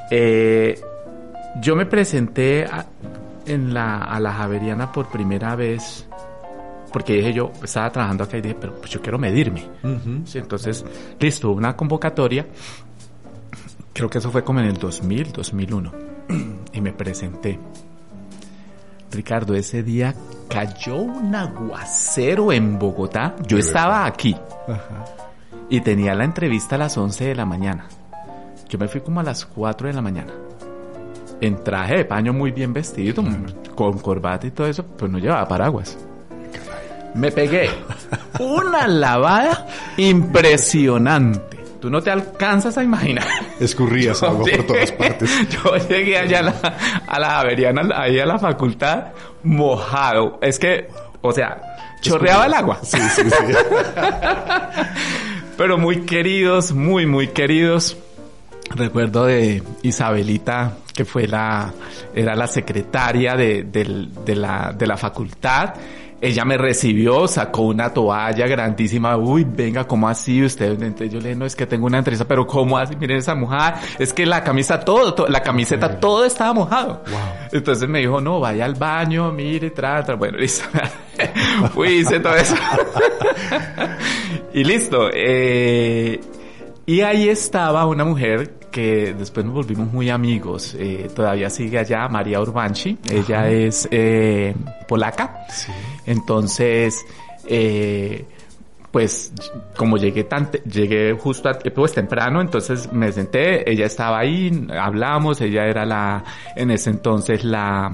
Speaker 3: Eh, yo me presenté a, en la, a la Javeriana por primera vez porque dije yo, estaba trabajando acá y dije, pero pues yo quiero medirme. entonces, listo, una convocatoria. Creo que eso fue como en el 2000, 2001. y me presenté. Ricardo, ese día cayó un aguacero en Bogotá. Yo estaba aquí. Y tenía la entrevista a las 11 de la mañana. Yo me fui como a las 4 de la mañana. En traje de paño muy bien vestido, con corbata y todo eso, pues no llevaba paraguas. Me pegué una lavada impresionante. Tú no te alcanzas a imaginar.
Speaker 2: Escurrías algo por todas partes.
Speaker 3: Yo llegué allá a la, a la ahí a la facultad, mojado. Es que, o sea, chorreaba el agua.
Speaker 2: Sí, sí, sí.
Speaker 3: Pero muy queridos, muy, muy queridos. Recuerdo de Isabelita, que fue la, era la secretaria de, de, la, de la facultad ella me recibió, sacó una toalla grandísima. Uy, venga, ¿cómo así usted? Entonces yo le dije, no, es que tengo una entrevista, pero ¿cómo así? Miren esa mojada. Es que la camisa todo, la camiseta todo estaba mojado. Entonces me dijo, no, vaya al baño, mire, trata. Bueno, listo. Fui, hice todo eso. y listo. Eh, y ahí estaba una mujer que después nos volvimos muy amigos. Eh, todavía sigue allá, María Urbanchi. Ella es eh, polaca. Entonces, eh, pues como llegué tan llegué justo pues temprano entonces me senté ella estaba ahí hablamos ella era la en ese entonces la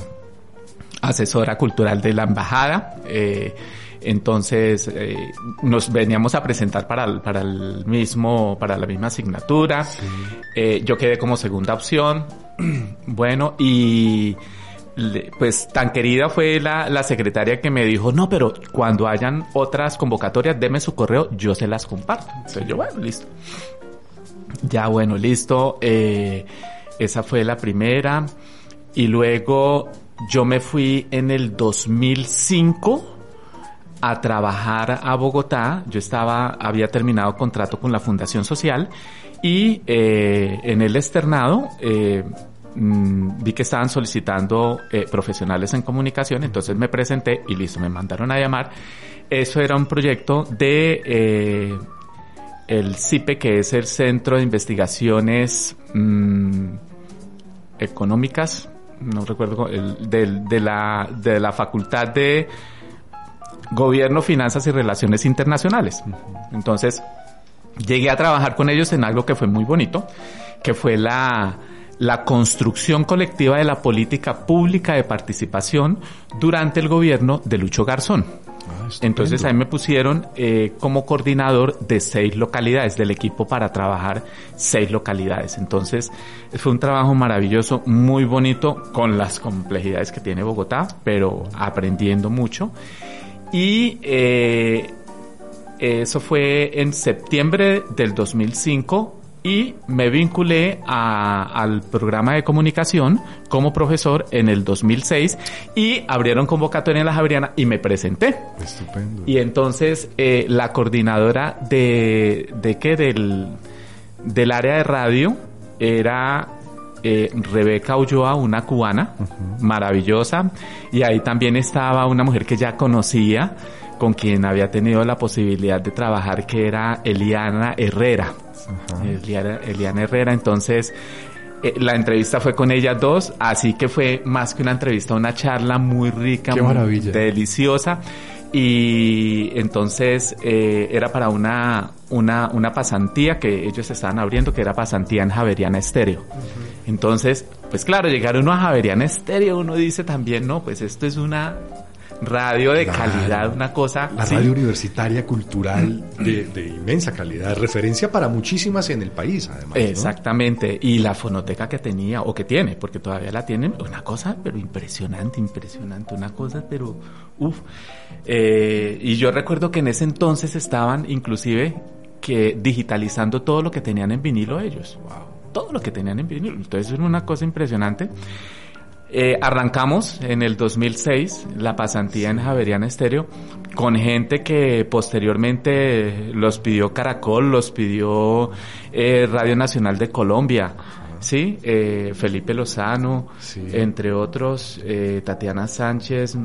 Speaker 3: asesora cultural de la embajada. Eh, entonces eh, nos veníamos a presentar para el, para el mismo, para la misma asignatura. Eh, yo quedé como segunda opción. bueno, y pues tan querida fue la, la, secretaria que me dijo, no, pero cuando hayan otras convocatorias, deme su correo, yo se las comparto. Entonces yo, bueno, listo. Ya, bueno, listo. Eh, esa fue la primera. Y luego yo me fui en el 2005 a trabajar a Bogotá. Yo estaba, había terminado contrato con la Fundación Social y eh, en el externado eh, mm, vi que estaban solicitando eh, profesionales en comunicación, entonces me presenté y listo, me mandaron a llamar. Eso era un proyecto de eh, el CIPE, que es el Centro de Investigaciones mm, Económicas, no recuerdo, el, de, la, de la Facultad de Gobierno, Finanzas y Relaciones Internacionales. Entonces, llegué a trabajar con ellos en algo que fue muy bonito, que fue la, la construcción colectiva de la política pública de participación durante el gobierno de Lucho Garzón. Ah, Entonces ahí me pusieron eh, como coordinador de seis localidades, del equipo para trabajar seis localidades. Entonces fue un trabajo maravilloso, muy bonito, con las complejidades que tiene Bogotá, pero aprendiendo mucho. Y eh, eso fue en septiembre del 2005 y me vinculé a, al programa de comunicación como profesor en el 2006 y abrieron convocatoria en la Javeriana y me presenté. Estupendo. Y entonces eh, la coordinadora de, de qué del, del área de radio era eh, Rebeca Ulloa, una cubana maravillosa, y ahí también estaba una mujer que ya conocía, con quien había tenido la posibilidad de trabajar, que era Eliana Herrera. Eliana, Herrera, entonces eh, la entrevista fue con ellas dos, así que fue más que una entrevista, una charla muy rica, muy deliciosa. Y entonces eh, era para una, una, una pasantía que ellos estaban abriendo, que era pasantía en Javeriana Estéreo. Entonces, pues claro, llegar uno a Javeriana Estéreo, uno dice también, no, pues esto es una radio de calidad, una cosa.
Speaker 2: La radio universitaria cultural de, inmensa calidad, referencia para muchísimas en el país, además.
Speaker 3: Exactamente, y la fonoteca que tenía, o que tiene, porque todavía la tienen, una cosa, pero impresionante, impresionante, una cosa, pero uff. Eh, y yo recuerdo que en ese entonces estaban, inclusive, que digitalizando todo lo que tenían en vinilo ellos. Wow. Todo lo que tenían en vinilo. Entonces era una cosa impresionante. Eh, arrancamos en el 2006 la pasantía en Javeriana Estéreo con gente que posteriormente los pidió Caracol, los pidió eh, Radio Nacional de Colombia, sí, eh, Felipe Lozano, entre otros, Tatiana Sánchez,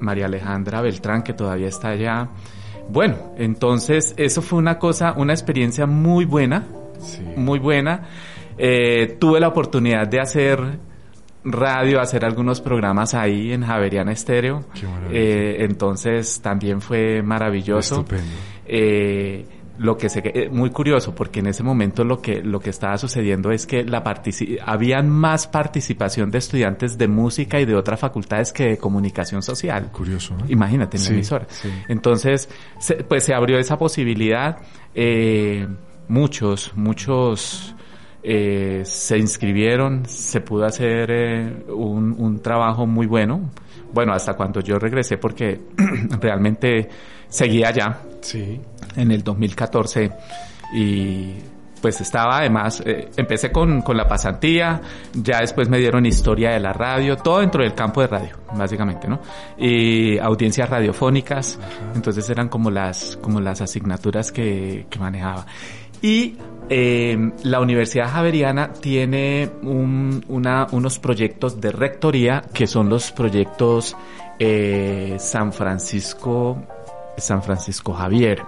Speaker 3: María Alejandra Beltrán que todavía está allá. Bueno, entonces eso fue una cosa, una experiencia muy buena, muy buena. tuve la oportunidad de hacer radio, hacer algunos programas ahí en Javeriana Estéreo. Eh, entonces también fue maravilloso. Eh, lo que se eh, muy curioso porque en ese momento lo que lo que estaba sucediendo es que la habían más participación de estudiantes de música y de otras facultades que de comunicación social.
Speaker 2: Curioso, ¿no?
Speaker 3: Imagínate en la emisora. Entonces, pues se abrió esa posibilidad. Eh, muchos, muchos eh, se inscribieron, se pudo hacer eh, un, un, trabajo muy bueno. Bueno, hasta cuando yo regresé, porque realmente seguía allá. Sí. En el 2014 y pues estaba además, eh, empecé con, con, la pasantía, ya después me dieron historia de la radio, todo dentro del campo de radio, básicamente, ¿no? Y audiencias radiofónicas, entonces eran como las, como las asignaturas que, que manejaba. Y eh, la Universidad Javeriana tiene unos proyectos de rectoría que son los proyectos eh, San Francisco, San Francisco Javier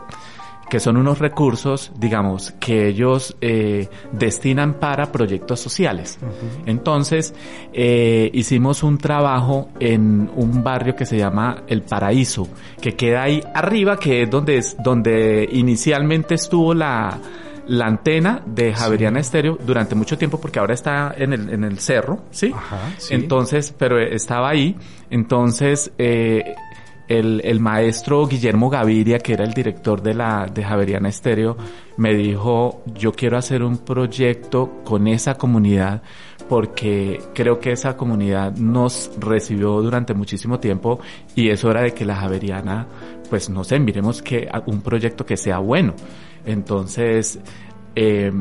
Speaker 3: que son unos recursos, digamos, que ellos eh, destinan para proyectos sociales. Entonces, eh, hicimos un trabajo en un barrio que se llama El Paraíso, que queda ahí arriba, que es donde, es, donde inicialmente estuvo la, la antena de Javeriana Estéreo durante mucho tiempo porque ahora está en el, en el cerro, ¿sí?
Speaker 2: Ajá, sí.
Speaker 3: Entonces, pero estaba ahí. Entonces, eh, el, el, maestro Guillermo Gaviria, que era el director de la de Javeriana Estéreo, me dijo, yo quiero hacer un proyecto con esa comunidad porque creo que esa comunidad nos recibió durante muchísimo tiempo y es hora de que la Javeriana, pues no sé, miremos que un proyecto que sea bueno. Entonces, eh,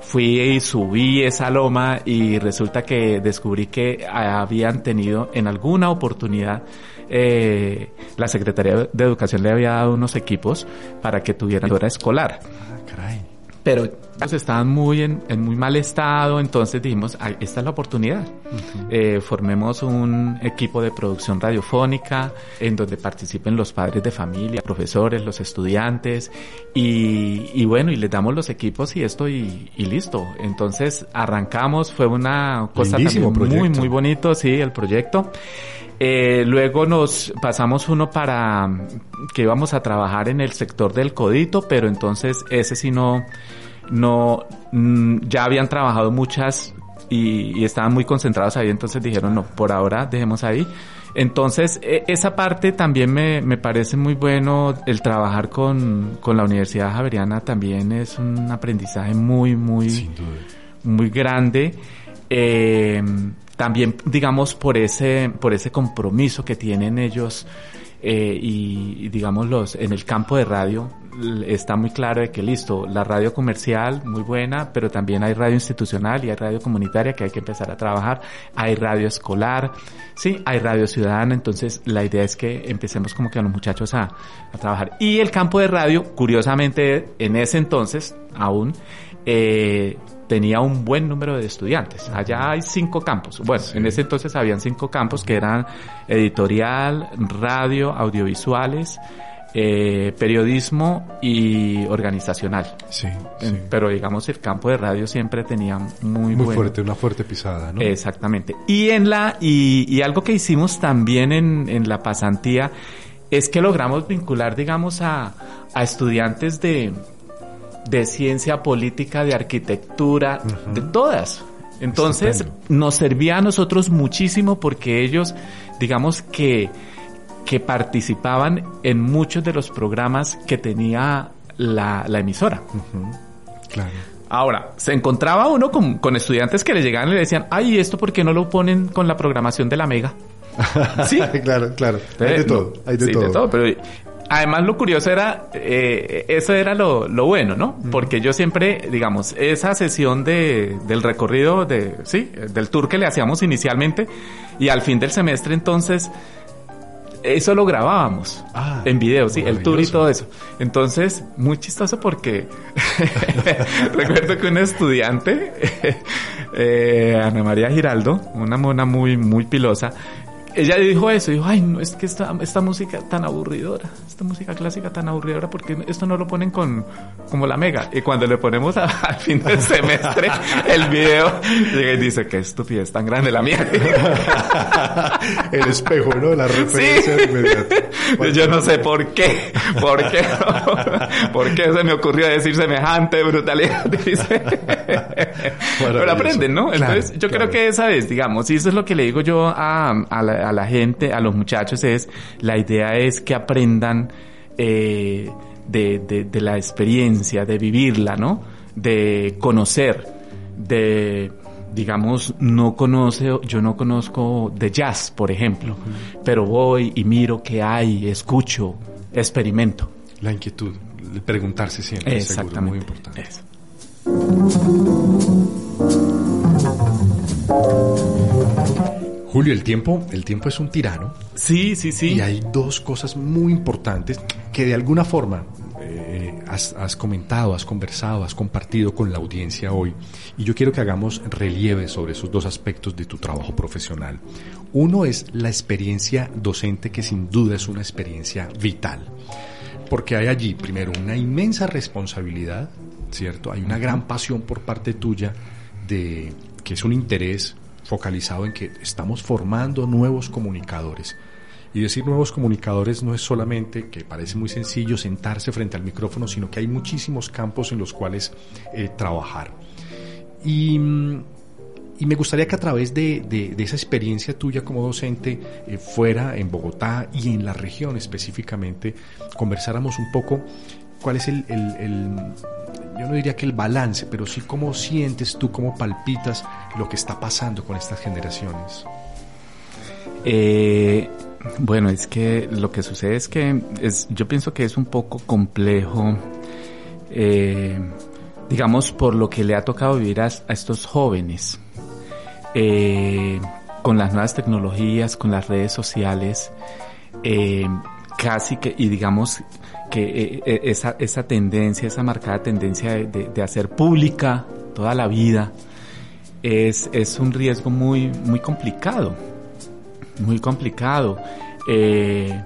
Speaker 3: fui y subí esa loma y resulta que descubrí que habían tenido en alguna oportunidad eh, la Secretaría de Educación le había dado unos equipos para que tuvieran hora escolar.
Speaker 2: Ah, caray.
Speaker 3: Pero estaban muy en, en, muy mal estado, entonces dijimos, esta es la oportunidad. Uh -huh. eh, formemos un equipo de producción radiofónica en donde participen los padres de familia, profesores, los estudiantes y, y bueno, y les damos los equipos y esto y, y listo. Entonces arrancamos, fue una cosa también muy, muy bonito, sí, el proyecto. Eh, luego nos pasamos uno para que íbamos a trabajar en el sector del codito, pero entonces ese sí no, no, mm, ya habían trabajado muchas y, y, estaban muy concentrados ahí, entonces dijeron no, por ahora dejemos ahí. Entonces, e, esa parte también me, me, parece muy bueno, el trabajar con, con la Universidad Javeriana también es un aprendizaje muy, muy, muy grande. Eh, también digamos por ese por ese compromiso que tienen ellos eh, y, y, digamos los en el campo de radio está muy claro de que listo la radio comercial muy buena pero también hay radio institucional y hay radio comunitaria que hay que empezar a trabajar hay radio escolar sí hay radio ciudadana entonces la idea es que empecemos como que a los muchachos a, a trabajar. Y el campo de radio curiosamente en ese entonces aún eh, tenía un buen número de estudiantes. Allá hay cinco campos. Bueno, sí. en ese entonces habían cinco campos que eran editorial, radio, audiovisuales, eh, periodismo y organizacional.
Speaker 2: Sí, sí,
Speaker 3: Pero digamos el campo de radio siempre tenía muy,
Speaker 2: muy
Speaker 3: buen...
Speaker 2: fuerte, una fuerte pisada, ¿no?
Speaker 3: Exactamente. Y en la y, y algo que hicimos también en, en la pasantía es que logramos vincular, digamos, a, a estudiantes de de ciencia política, de arquitectura, uh -huh. de todas. Entonces Estupendo. nos servía a nosotros muchísimo porque ellos, digamos que, que participaban en muchos de los programas que tenía la, la emisora.
Speaker 2: Uh -huh. Claro.
Speaker 3: Ahora, se encontraba uno con, con, estudiantes que le llegaban y le decían, ay, ¿esto por qué no lo ponen con la programación de la Mega?
Speaker 2: sí, claro, claro. Hay de todo, hay de
Speaker 3: sí,
Speaker 2: todo.
Speaker 3: De todo pero además lo curioso era, eh, eso era lo, lo bueno, ¿no? Porque yo siempre, digamos, esa sesión de, del recorrido de, sí, del tour que le hacíamos inicialmente y al fin del semestre entonces, eso lo grabábamos
Speaker 2: ah,
Speaker 3: en video, sí, el tour y todo eso. Entonces, muy chistoso porque recuerdo que un estudiante, eh, Ana María Giraldo, una mona muy, muy pilosa, ella dijo eso, dijo, ay, no, es que esta, esta música tan aburridora, esta música clásica tan aburridora, porque esto no lo ponen con, como la mega. Y cuando le ponemos a, al fin del semestre el video, llega y dice, qué estupidez tan grande la mía.
Speaker 2: el espejo, ¿no? La referencia sí. inmediata.
Speaker 3: Yo no sé por qué, por qué, por qué se me ocurrió decir semejante brutalidad, dice. Pero aprenden, ¿no? Entonces, yo claro. creo que esa es, digamos, y eso es lo que le digo yo a, a la a la gente, a los muchachos es, la idea es que aprendan eh, de, de, de, la experiencia, de vivirla, ¿no? De conocer, de, digamos, no conoce, yo no conozco de jazz, por ejemplo, uh -huh. pero voy y miro qué hay, escucho, experimento.
Speaker 2: La inquietud, preguntarse siempre,
Speaker 3: Exactamente.
Speaker 2: Seguro, muy importante.
Speaker 3: Eso.
Speaker 2: Julio, el tiempo, el tiempo es un tirano.
Speaker 3: Sí, sí, sí.
Speaker 2: Y hay dos cosas muy importantes que de alguna forma eh, has, has, comentado, has conversado, has compartido con la audiencia hoy. Y yo quiero que hagamos relieve sobre esos dos aspectos de tu trabajo profesional. Uno es la experiencia docente, que sin duda es una experiencia vital. Porque hay allí, primero, una inmensa responsabilidad, ¿cierto? Hay una gran pasión por parte tuya de es un interés focalizado en que estamos formando nuevos comunicadores. Y decir nuevos comunicadores no es solamente, que parece muy sencillo, sentarse frente al micrófono, sino que hay muchísimos campos en los cuales eh, trabajar. Y, me gustaría que a través de, de, esa experiencia tuya como docente, eh, fuera en Bogotá y en la región específicamente, conversáramos un poco cuál es el yo no diría que el balance, pero sí cómo sientes tú, cómo palpitas lo que está pasando con estas generaciones.
Speaker 3: Eh, bueno, es que lo que sucede es que yo pienso que es un poco complejo, eh, digamos, por lo que le ha tocado vivir a, estos jóvenes, eh, con las nuevas tecnologías, con las redes sociales, casi que, y digamos que esa, esa tendencia, esa marcada tendencia de, de, hacer pública toda la vida, es, es un riesgo muy, muy complicado muy complicado. Eh,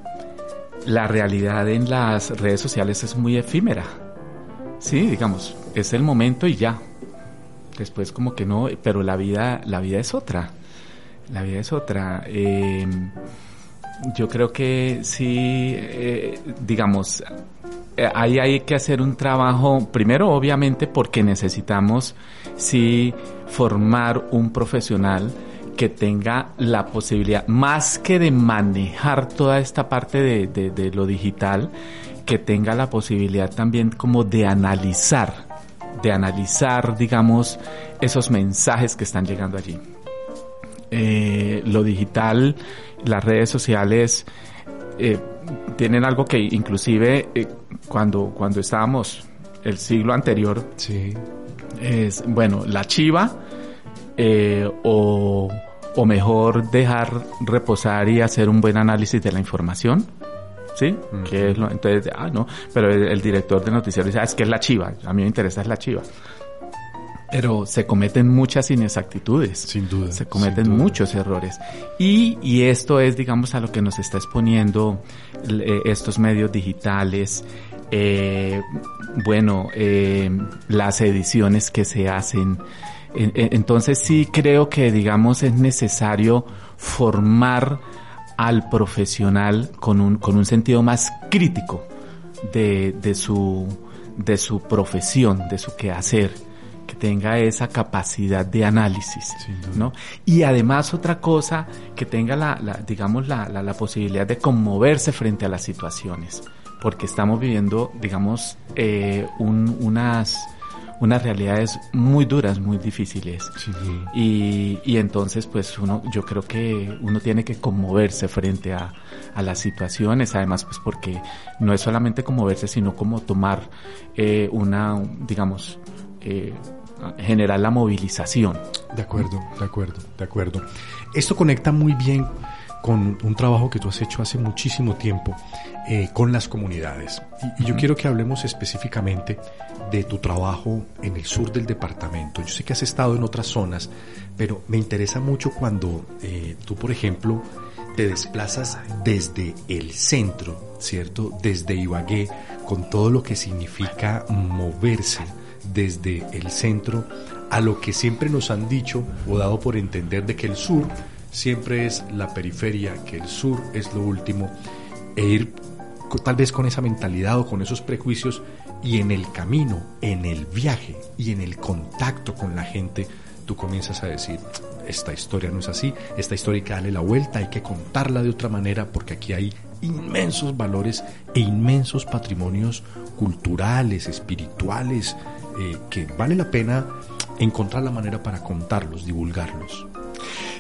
Speaker 3: la realidad en las redes sociales es muy efímera. Sí, digamos, es el momento y ya. Después como que no, pero la vida, la vida es otra. La vida es otra. Em, yo creo que sí, eh, digamos, eh, ahí hay que hacer un trabajo, primero obviamente porque necesitamos sí formar un profesional que tenga la posibilidad, más que de manejar toda esta parte de, lo digital, que tenga la posibilidad también como de analizar, de analizar, digamos, esos mensajes que están llegando allí. Eh, lo digital, las redes sociales, eh, tienen algo que inclusive eh, cuando, cuando estábamos el siglo anterior, sí. es, bueno, la chiva o o mejor dejar reposar y hacer un buen análisis de la información. ¿Sí? que es lo, entonces, ah, no, pero el, director de noticiero dice, ah, es que es la chiva, a mí me interesa es la chiva. Pero se cometen muchas inexactitudes.
Speaker 2: Sin duda.
Speaker 3: Se cometen muchos errores. Y, y esto es, digamos, a lo que nos está exponiendo eh, estos medios digitales, eh, bueno, eh, las ediciones que se hacen, entonces sí creo que, digamos, es necesario formar al profesional con un, con un sentido más crítico de, de, su, de su profesión, de su quehacer, que tenga esa capacidad de análisis, ¿no? Y además otra cosa, que tenga la, la digamos, la, la, la posibilidad de conmoverse frente a las situaciones, porque estamos viviendo, digamos, eh, un, unas unas realidades muy duras, muy difíciles. Y, y, entonces, pues uno, yo creo que uno tiene que conmoverse frente a, a las situaciones, además, pues porque no es solamente conmoverse, sino como tomar eh, una, digamos, eh, generar la movilización.
Speaker 2: De acuerdo, de acuerdo, de acuerdo. Esto conecta muy bien con un trabajo que tú has hecho hace muchísimo tiempo eh, con las comunidades. Y, yo quiero que hablemos específicamente de tu trabajo en el sur del departamento. Yo sé que has estado en otras zonas, pero me interesa mucho cuando eh, tú, por ejemplo, te desplazas desde el centro, ¿cierto? Desde Ibagué, con todo lo que significa moverse desde el centro a lo que siempre nos han dicho o dado por entender de que el sur siempre es la periferia, que el sur es lo último, e ir tal vez con esa mentalidad o con esos prejuicios y en el camino, en el viaje y en el contacto con la gente, tú comienzas a decir, esta historia no es así, esta historia hay que darle la vuelta, hay que contarla de otra manera porque aquí hay inmensos valores e inmensos patrimonios culturales, espirituales, eh, que vale la pena encontrar la manera para contarlos, divulgarlos.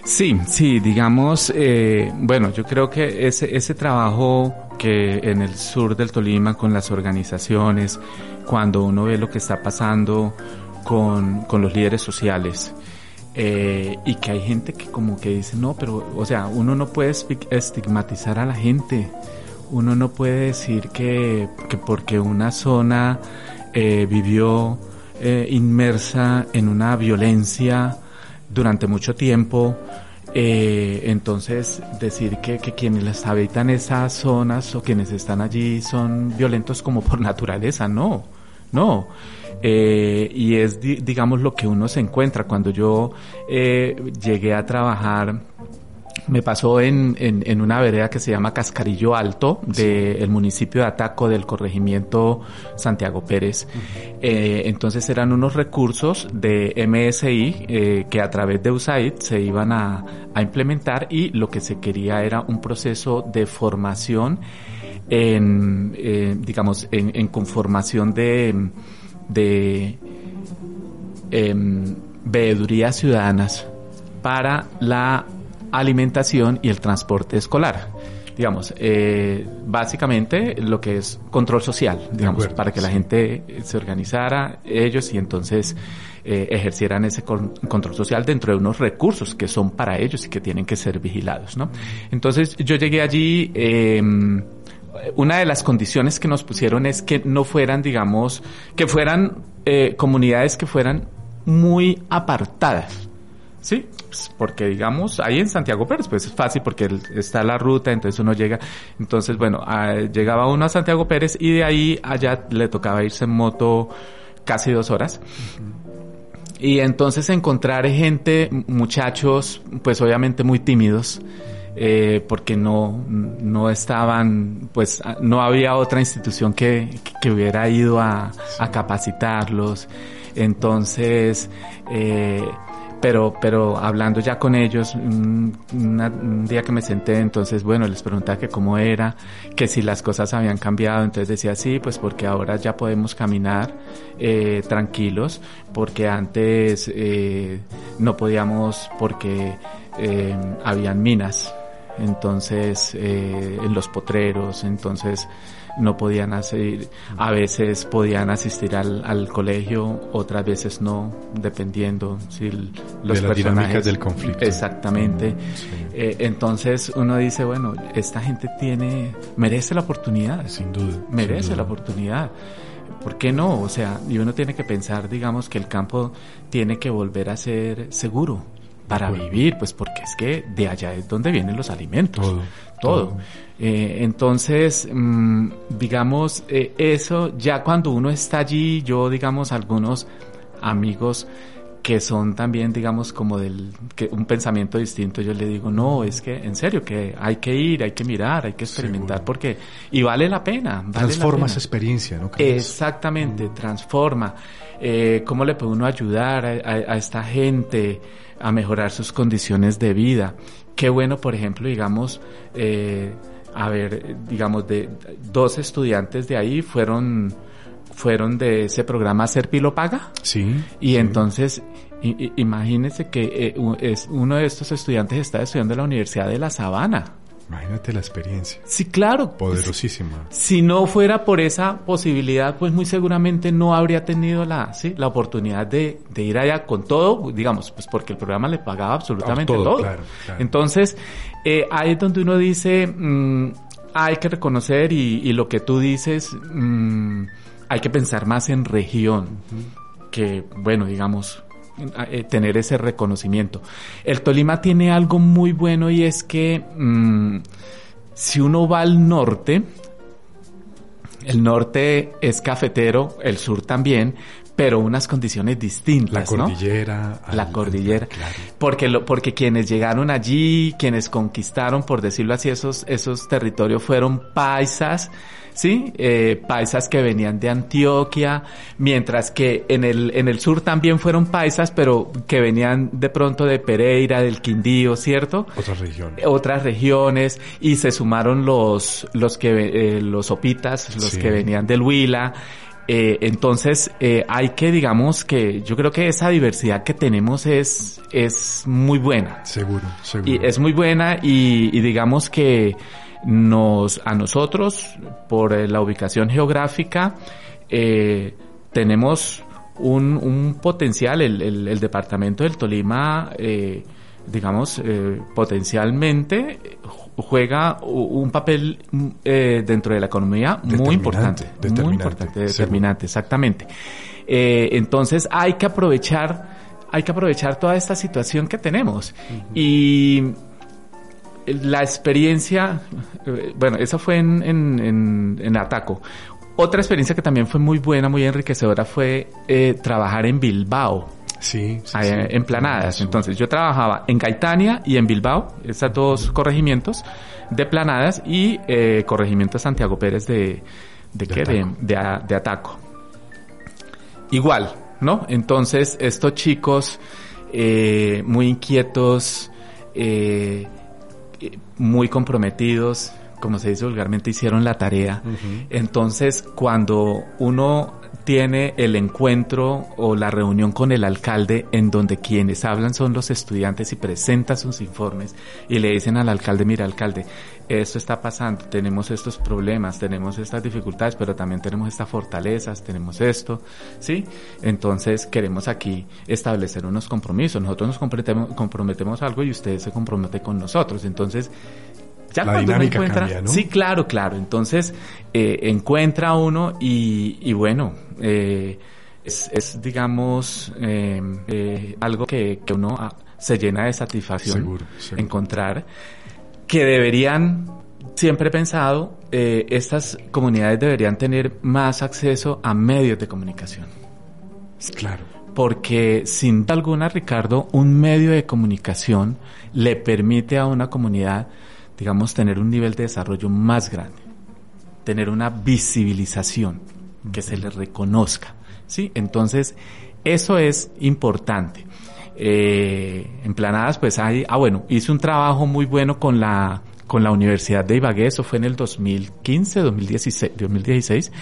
Speaker 3: Sí, sí, digamos, eh, bueno, yo creo que ese, ese trabajo que en el sur del Tolima con las organizaciones, cuando uno ve lo que está pasando con, con los líderes sociales, eh, y que hay gente que como que dice, no, pero, o sea, uno no puede estigmatizar a la gente, uno no puede decir que, que porque una zona eh, vivió eh, inmersa en una violencia, durante mucho tiempo. Eh, entonces, decir que, que quienes habitan esas zonas o quienes están allí son violentos como por naturaleza, no, no. Y es, digamos, lo que uno se encuentra. Cuando yo llegué a trabajar me pasó en, en, una vereda que se llama Cascarillo Alto, del municipio de Ataco, del corregimiento Santiago Pérez. Eh, entonces eran unos recursos de MSI eh, que a través de USAID se iban a, a, implementar y lo que se quería era un proceso de formación en, eh, digamos, en, en, conformación de, de em, veedurías ciudadanas para la alimentación y el transporte escolar. Digamos, eh, básicamente lo que es control social, digamos, para que la gente se organizara ellos y entonces eh, ejercieran ese control social dentro de unos recursos que son para ellos y que tienen que ser vigilados, ¿no? Entonces yo llegué allí, eh, una de las condiciones que nos pusieron es que no fueran, digamos, que fueran eh, comunidades que fueran muy apartadas, ¿sí? Porque digamos, ahí en Santiago Pérez, pues es fácil porque está la ruta, entonces uno llega, entonces bueno, llegaba uno a Santiago Pérez y de ahí allá le tocaba irse en moto casi dos horas. Y entonces encontrar gente, muchachos, pues obviamente muy tímidos, eh, porque no, no estaban, pues no había otra institución que, que hubiera ido a, a capacitarlos. Entonces, eh, pero, pero hablando ya con ellos, un, día que me senté, entonces, bueno, les preguntaba que cómo era, que si las cosas habían cambiado, entonces decía, sí, pues porque ahora ya podemos caminar eh, tranquilos, porque antes eh, no podíamos porque eh, habían minas, entonces, eh, en los potreros, entonces no podían hacer, a veces podían asistir al, al colegio, otras veces no, dependiendo si
Speaker 2: los de las dinámicas del conflicto.
Speaker 3: Exactamente. Eh, entonces uno dice, bueno, esta gente tiene, merece la oportunidad.
Speaker 2: Sin duda.
Speaker 3: Merece la oportunidad. ¿Por qué no? O sea, y uno tiene que pensar, digamos, que el campo tiene que volver a ser seguro para vivir, pues porque es que de allá es donde vienen los alimentos. Todo. Todo. Eh, entonces, mm, digamos, eh, eso ya cuando uno está allí, yo, digamos, algunos amigos que son también, digamos, como del que un pensamiento distinto, yo le digo, no, es que en serio, que hay que ir, hay que mirar, hay que experimentar, porque, y vale la pena. Vale
Speaker 2: transforma esa experiencia, ¿no?
Speaker 3: Exactamente, mm. transforma. Eh, ¿Cómo le puede uno ayudar a, a esta gente? a mejorar sus condiciones de vida. Qué bueno, por ejemplo, digamos, eh, a ver, digamos, de dos estudiantes de ahí fueron fueron de ese programa Serpilo Paga.
Speaker 2: Sí.
Speaker 3: Y entonces, imagínense que eh, es, uno de estos estudiantes está estudiando en la Universidad de La Sabana.
Speaker 2: Imagínate la experiencia.
Speaker 3: Sí, claro.
Speaker 2: Poderosísima.
Speaker 3: Si no fuera por esa posibilidad, pues muy seguramente no habría tenido la, ¿sí? la oportunidad de, de ir allá con todo, digamos, pues porque el programa le pagaba absolutamente todo. Entonces, eh, ahí es donde uno dice, mm, hay que reconocer y, y, lo que tú dices, mm, hay que pensar más en región, que, bueno, digamos, eh, tener ese reconocimiento. El Tolima tiene algo muy bueno y es que mm, si uno va al norte, el norte es cafetero, el sur también, pero unas condiciones distintas.
Speaker 2: La cordillera.
Speaker 3: La cordillera. Porque, lo, porque quienes llegaron allí, quienes conquistaron, por decirlo así, esos, esos territorios fueron paisas, ¿sí? Eh, paisas que venían de Antioquia, mientras que en el, en el sur también fueron paisas, pero que venían de pronto de Pereira, del Quindío, ¿cierto?
Speaker 2: Otras regiones.
Speaker 3: Otras regiones, y se sumaron los, los que, eh, los opitas, los que venían del Huila, eh, entonces, eh, hay que, digamos, que yo creo que esa diversidad que tenemos es, es muy buena.
Speaker 2: Seguro, seguro.
Speaker 3: Y es muy buena y, y digamos que nos, a nosotros, por eh, la ubicación geográfica, eh, tenemos un, un potencial, el, el, el, departamento del Tolima, eh, digamos, eh, potencialmente juega un papel eh, dentro de la economía muy importante, muy importante, determinante, exactamente. Eh, entonces hay que aprovechar, hay que aprovechar toda esta situación que tenemos. Y la experiencia, eh, bueno, esa fue en, en, en, Ataco. Otra experiencia que también fue muy buena, muy enriquecedora fue eh, trabajar en Bilbao.
Speaker 2: Sí, sí,
Speaker 3: en planadas. Entonces yo trabajaba en Gaitania y en Bilbao, estos dos corregimientos de planadas y eh, corregimiento Santiago Pérez de, de, qué? De, Ataco. Igual, ¿no? Entonces estos chicos eh, muy inquietos, eh, muy comprometidos, como se dice vulgarmente, hicieron la tarea. Entonces, cuando uno tiene el encuentro o la reunión con el alcalde en donde quienes hablan son los estudiantes y presentan sus informes y le dicen al alcalde, mira alcalde, esto está pasando, tenemos estos problemas, tenemos estas dificultades, pero también tenemos estas fortalezas, tenemos esto, ¿sí? Entonces queremos aquí establecer unos compromisos, nosotros nos comprometemos, comprometemos algo y usted se compromete con nosotros, entonces
Speaker 2: ya la dinámica encuentra, ¿no?
Speaker 3: sí, claro, claro. Entonces eh, encuentra uno y, y bueno, eh, es, es, digamos eh, eh algo que, que, uno ah, se llena de satisfacción
Speaker 2: seguro, seguro.
Speaker 3: encontrar que deberían siempre he pensado eh, estas comunidades deberían tener más acceso a medios de comunicación.
Speaker 2: Claro
Speaker 3: porque sin duda alguna, Ricardo, un medio de comunicación le permite a una comunidad digamos, tener un nivel de desarrollo más grande, tener una visibilización, que se le reconozca, ¿sí? Entonces, eso es importante. Eh, en Planadas, pues hay, ah bueno, hice un trabajo muy bueno con la con la Universidad de Ibagué, eso fue en el 2015, 2016, 2016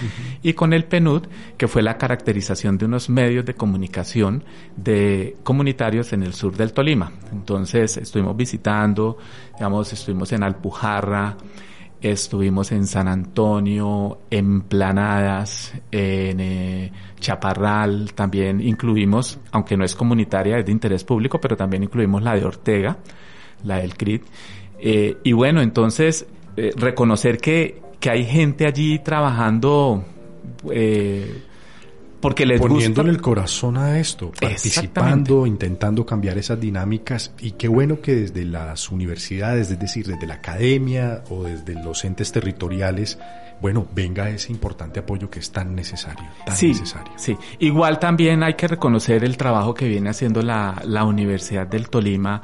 Speaker 3: y con el PNUD, que fue la caracterización de unos medios de comunicación de comunitarios en el sur del Tolima. Entonces estuvimos visitando, digamos, estuvimos en Alpujarra, estuvimos en San Antonio, en Planadas, en eh, Chaparral, también incluimos, aunque no es comunitaria, es de interés público, pero también incluimos la de Ortega, la del CRIT, eh, y bueno, entonces, eh, reconocer que, que, hay gente allí trabajando porque les
Speaker 2: Poniéndole el corazón a esto, participando, intentando cambiar esas dinámicas y qué bueno que desde las universidades, es decir, desde la academia o desde los entes territoriales, bueno, venga ese importante apoyo que es tan necesario, tan
Speaker 3: sí,
Speaker 2: necesario.
Speaker 3: Sí, igual también hay que reconocer el trabajo que viene haciendo la, la Universidad del Tolima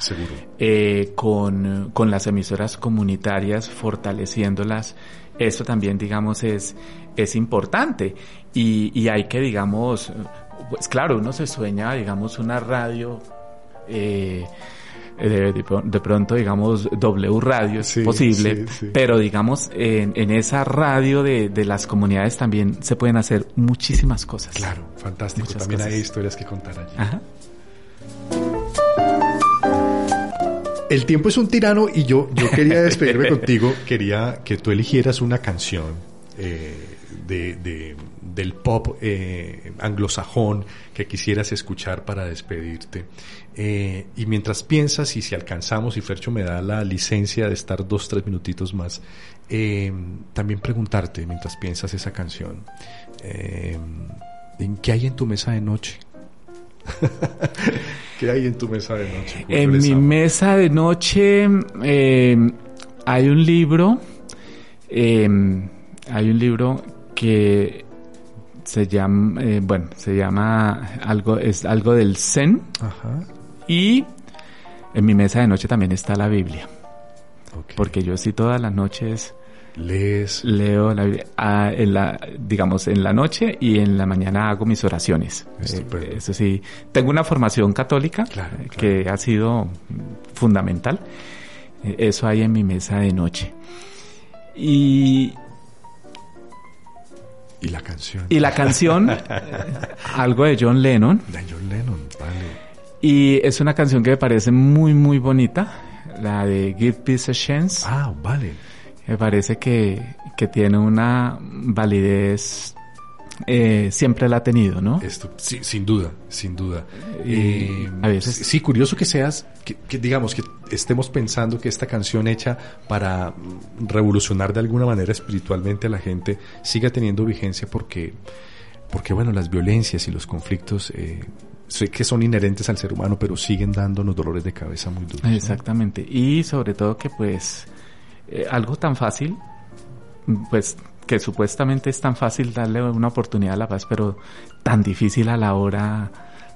Speaker 3: eh, con, con las emisoras comunitarias, fortaleciéndolas. Eso también, digamos, es, es importante y, y hay que, digamos, pues claro, uno se sueña, digamos, una radio eh, de, de, pronto, digamos, W Radio es posible, pero digamos, en, en esa radio de, de, las comunidades también se pueden hacer muchísimas cosas.
Speaker 2: Claro, fantástico. también hay historias que contar allí. Ajá. El tiempo es un tirano y yo, yo quería despedirme contigo, quería que tú eligieras una canción eh, de, de del pop eh, anglosajón que quisieras escuchar para despedirte. Eh, y mientras piensas, y si alcanzamos, y Fercho me da la licencia de estar dos, tres minutitos más, también preguntarte, mientras piensas esa canción, ¿en qué hay en tu mesa de noche? ¿Qué hay en tu mesa de noche?
Speaker 3: En mi mesa de noche eh, hay un libro, eh, hay un libro que se llama, eh, bueno, se llama algo, es algo del Zen.
Speaker 2: Ajá.
Speaker 3: Y en mi mesa de noche también está la Biblia.
Speaker 2: Okay.
Speaker 3: Porque yo sí todas las noches
Speaker 2: lees
Speaker 3: leo la Biblia, ah, en la, digamos en la noche y en la mañana hago mis oraciones. Eh, eso sí, tengo una formación católica
Speaker 2: claro, claro.
Speaker 3: que ha sido fundamental. Eh, eso hay en mi mesa de noche. Y
Speaker 2: y la canción.
Speaker 3: Y la canción, algo de John Lennon.
Speaker 2: De John Lennon, vale.
Speaker 3: Y es una canción que me parece muy, muy bonita, la de Give Peace a Chance.
Speaker 2: Ah, vale.
Speaker 3: Me parece que, que tiene una validez, eh, siempre la ha tenido, ¿no?
Speaker 2: Esto, sí, sin duda, sin duda.
Speaker 3: Eh, a veces.
Speaker 2: Sí, curioso que seas, que, que, digamos, que estemos pensando que esta canción hecha para revolucionar de alguna manera espiritualmente a la gente siga teniendo vigencia porque, porque bueno, las violencias y los conflictos eh, sé que son inherentes al ser humano, pero siguen dándonos dolores de cabeza muy duros.
Speaker 3: Exactamente. ¿no? Y sobre todo que pues eh, algo tan fácil, pues que supuestamente es tan fácil darle una oportunidad a la paz, pero tan difícil a la hora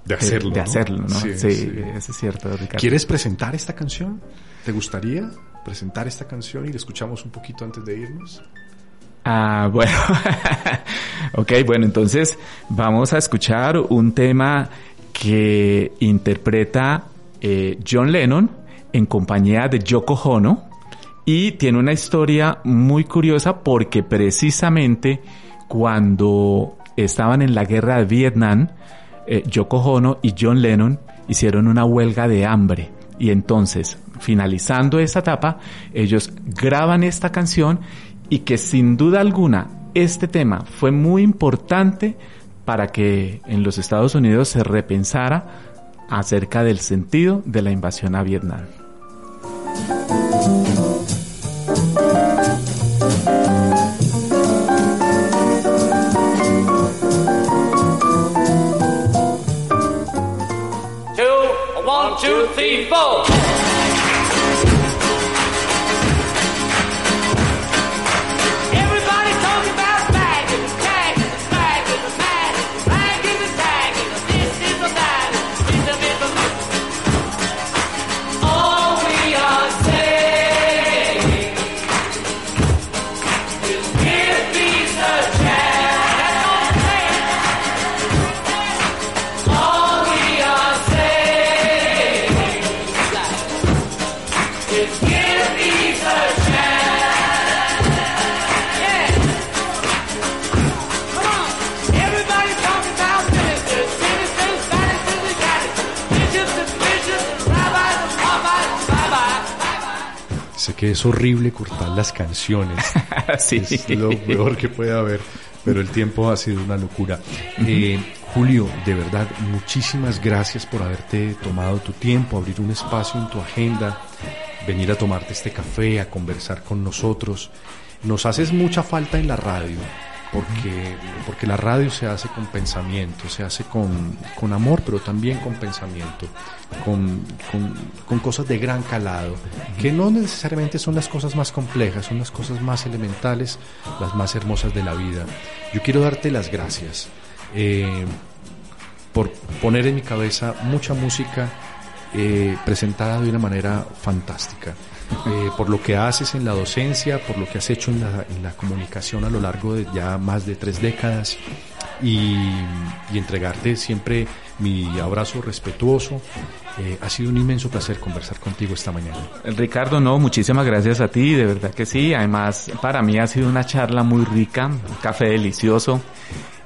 Speaker 2: de hacerlo.
Speaker 3: De, hacerlo, ¿no? Sí, eso es cierto, Ricardo.
Speaker 2: ¿Quieres presentar esta canción? ¿Te gustaría presentar esta canción y la escuchamos un poquito antes de irnos?
Speaker 3: Ah, bueno. ok, bueno, entonces vamos a escuchar un tema que interpreta eh, John Lennon en compañía de Yoko Ono y tiene una historia muy curiosa porque precisamente cuando estaban en la guerra de Vietnam, eh, Yoko Ono y John Lennon hicieron una huelga de hambre y entonces, finalizando esa etapa, ellos graban esta canción y que sin duda alguna este tema fue muy importante para que en los Estados Unidos se repensara acerca del sentido de la invasión a Vietnam. Three, four.
Speaker 2: Es horrible cortar las canciones.
Speaker 3: sí.
Speaker 2: Es lo peor que puede haber, pero el tiempo ha sido una locura. Eh, Julio, de verdad, muchísimas gracias por haberte tomado tu tiempo, abrir un espacio en tu agenda, venir a tomarte este café, a conversar con nosotros. Nos haces mucha falta en la radio porque, porque la radio se hace con pensamiento, se hace con, con amor, pero también con pensamiento, con, con, cosas de gran calado, que no necesariamente son las cosas más complejas, son las cosas más elementales, las más hermosas de la vida. Yo quiero darte las gracias eh, por poner en mi cabeza mucha música eh, presentada de una manera fantástica. Eh, por lo que haces en la docencia, por lo que has hecho en la, comunicación a lo largo de ya más de tres décadas y, entregarte siempre mi abrazo respetuoso. Eh, ha sido un inmenso placer conversar contigo esta mañana.
Speaker 3: Ricardo, no, muchísimas gracias a ti, de verdad que sí. Además, para mí ha sido una charla muy rica, un café delicioso.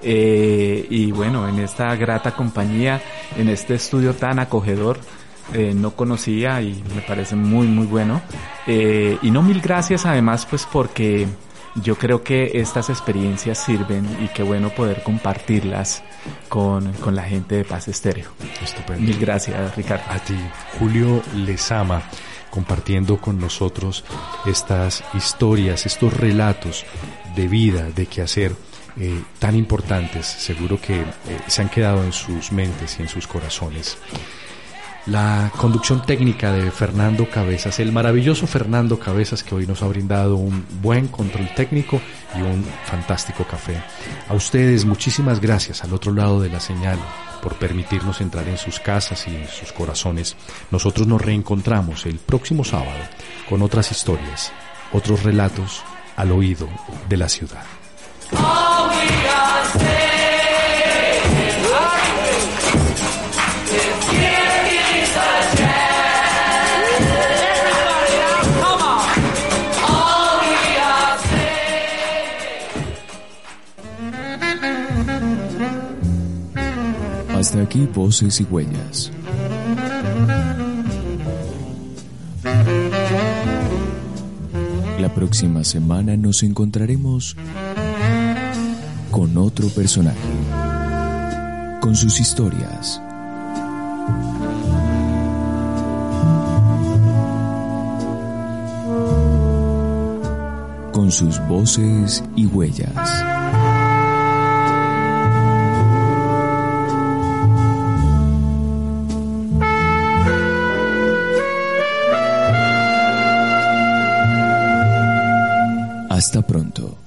Speaker 3: Eh, y bueno, en esta grata compañía, en este estudio tan acogedor, eh, no conocía y me parece muy muy bueno. Eh, y no mil gracias además pues porque yo creo que estas experiencias sirven y qué bueno poder compartirlas con, con la gente de Paz Estéreo.
Speaker 2: Estupendo.
Speaker 3: Mil gracias Ricardo.
Speaker 2: A ti, Julio Lezama compartiendo con nosotros estas historias, estos relatos de vida, de qué hacer. Eh, tan importantes, seguro que se han quedado en sus mentes y en sus corazones la conducción técnica de Fernando Cabezas, el maravilloso Fernando Cabezas que hoy nos ha brindado un buen control técnico y un fantástico café. A ustedes muchísimas gracias al otro lado de la señal por permitirnos entrar en sus casas y en sus corazones. Nosotros nos reencontramos el próximo sábado con otras historias, otros relatos al oído de la ciudad.
Speaker 1: Aquí voces y huellas. La próxima semana nos encontraremos con otro personaje, con sus historias. con sus voces y huellas. Hasta pronto.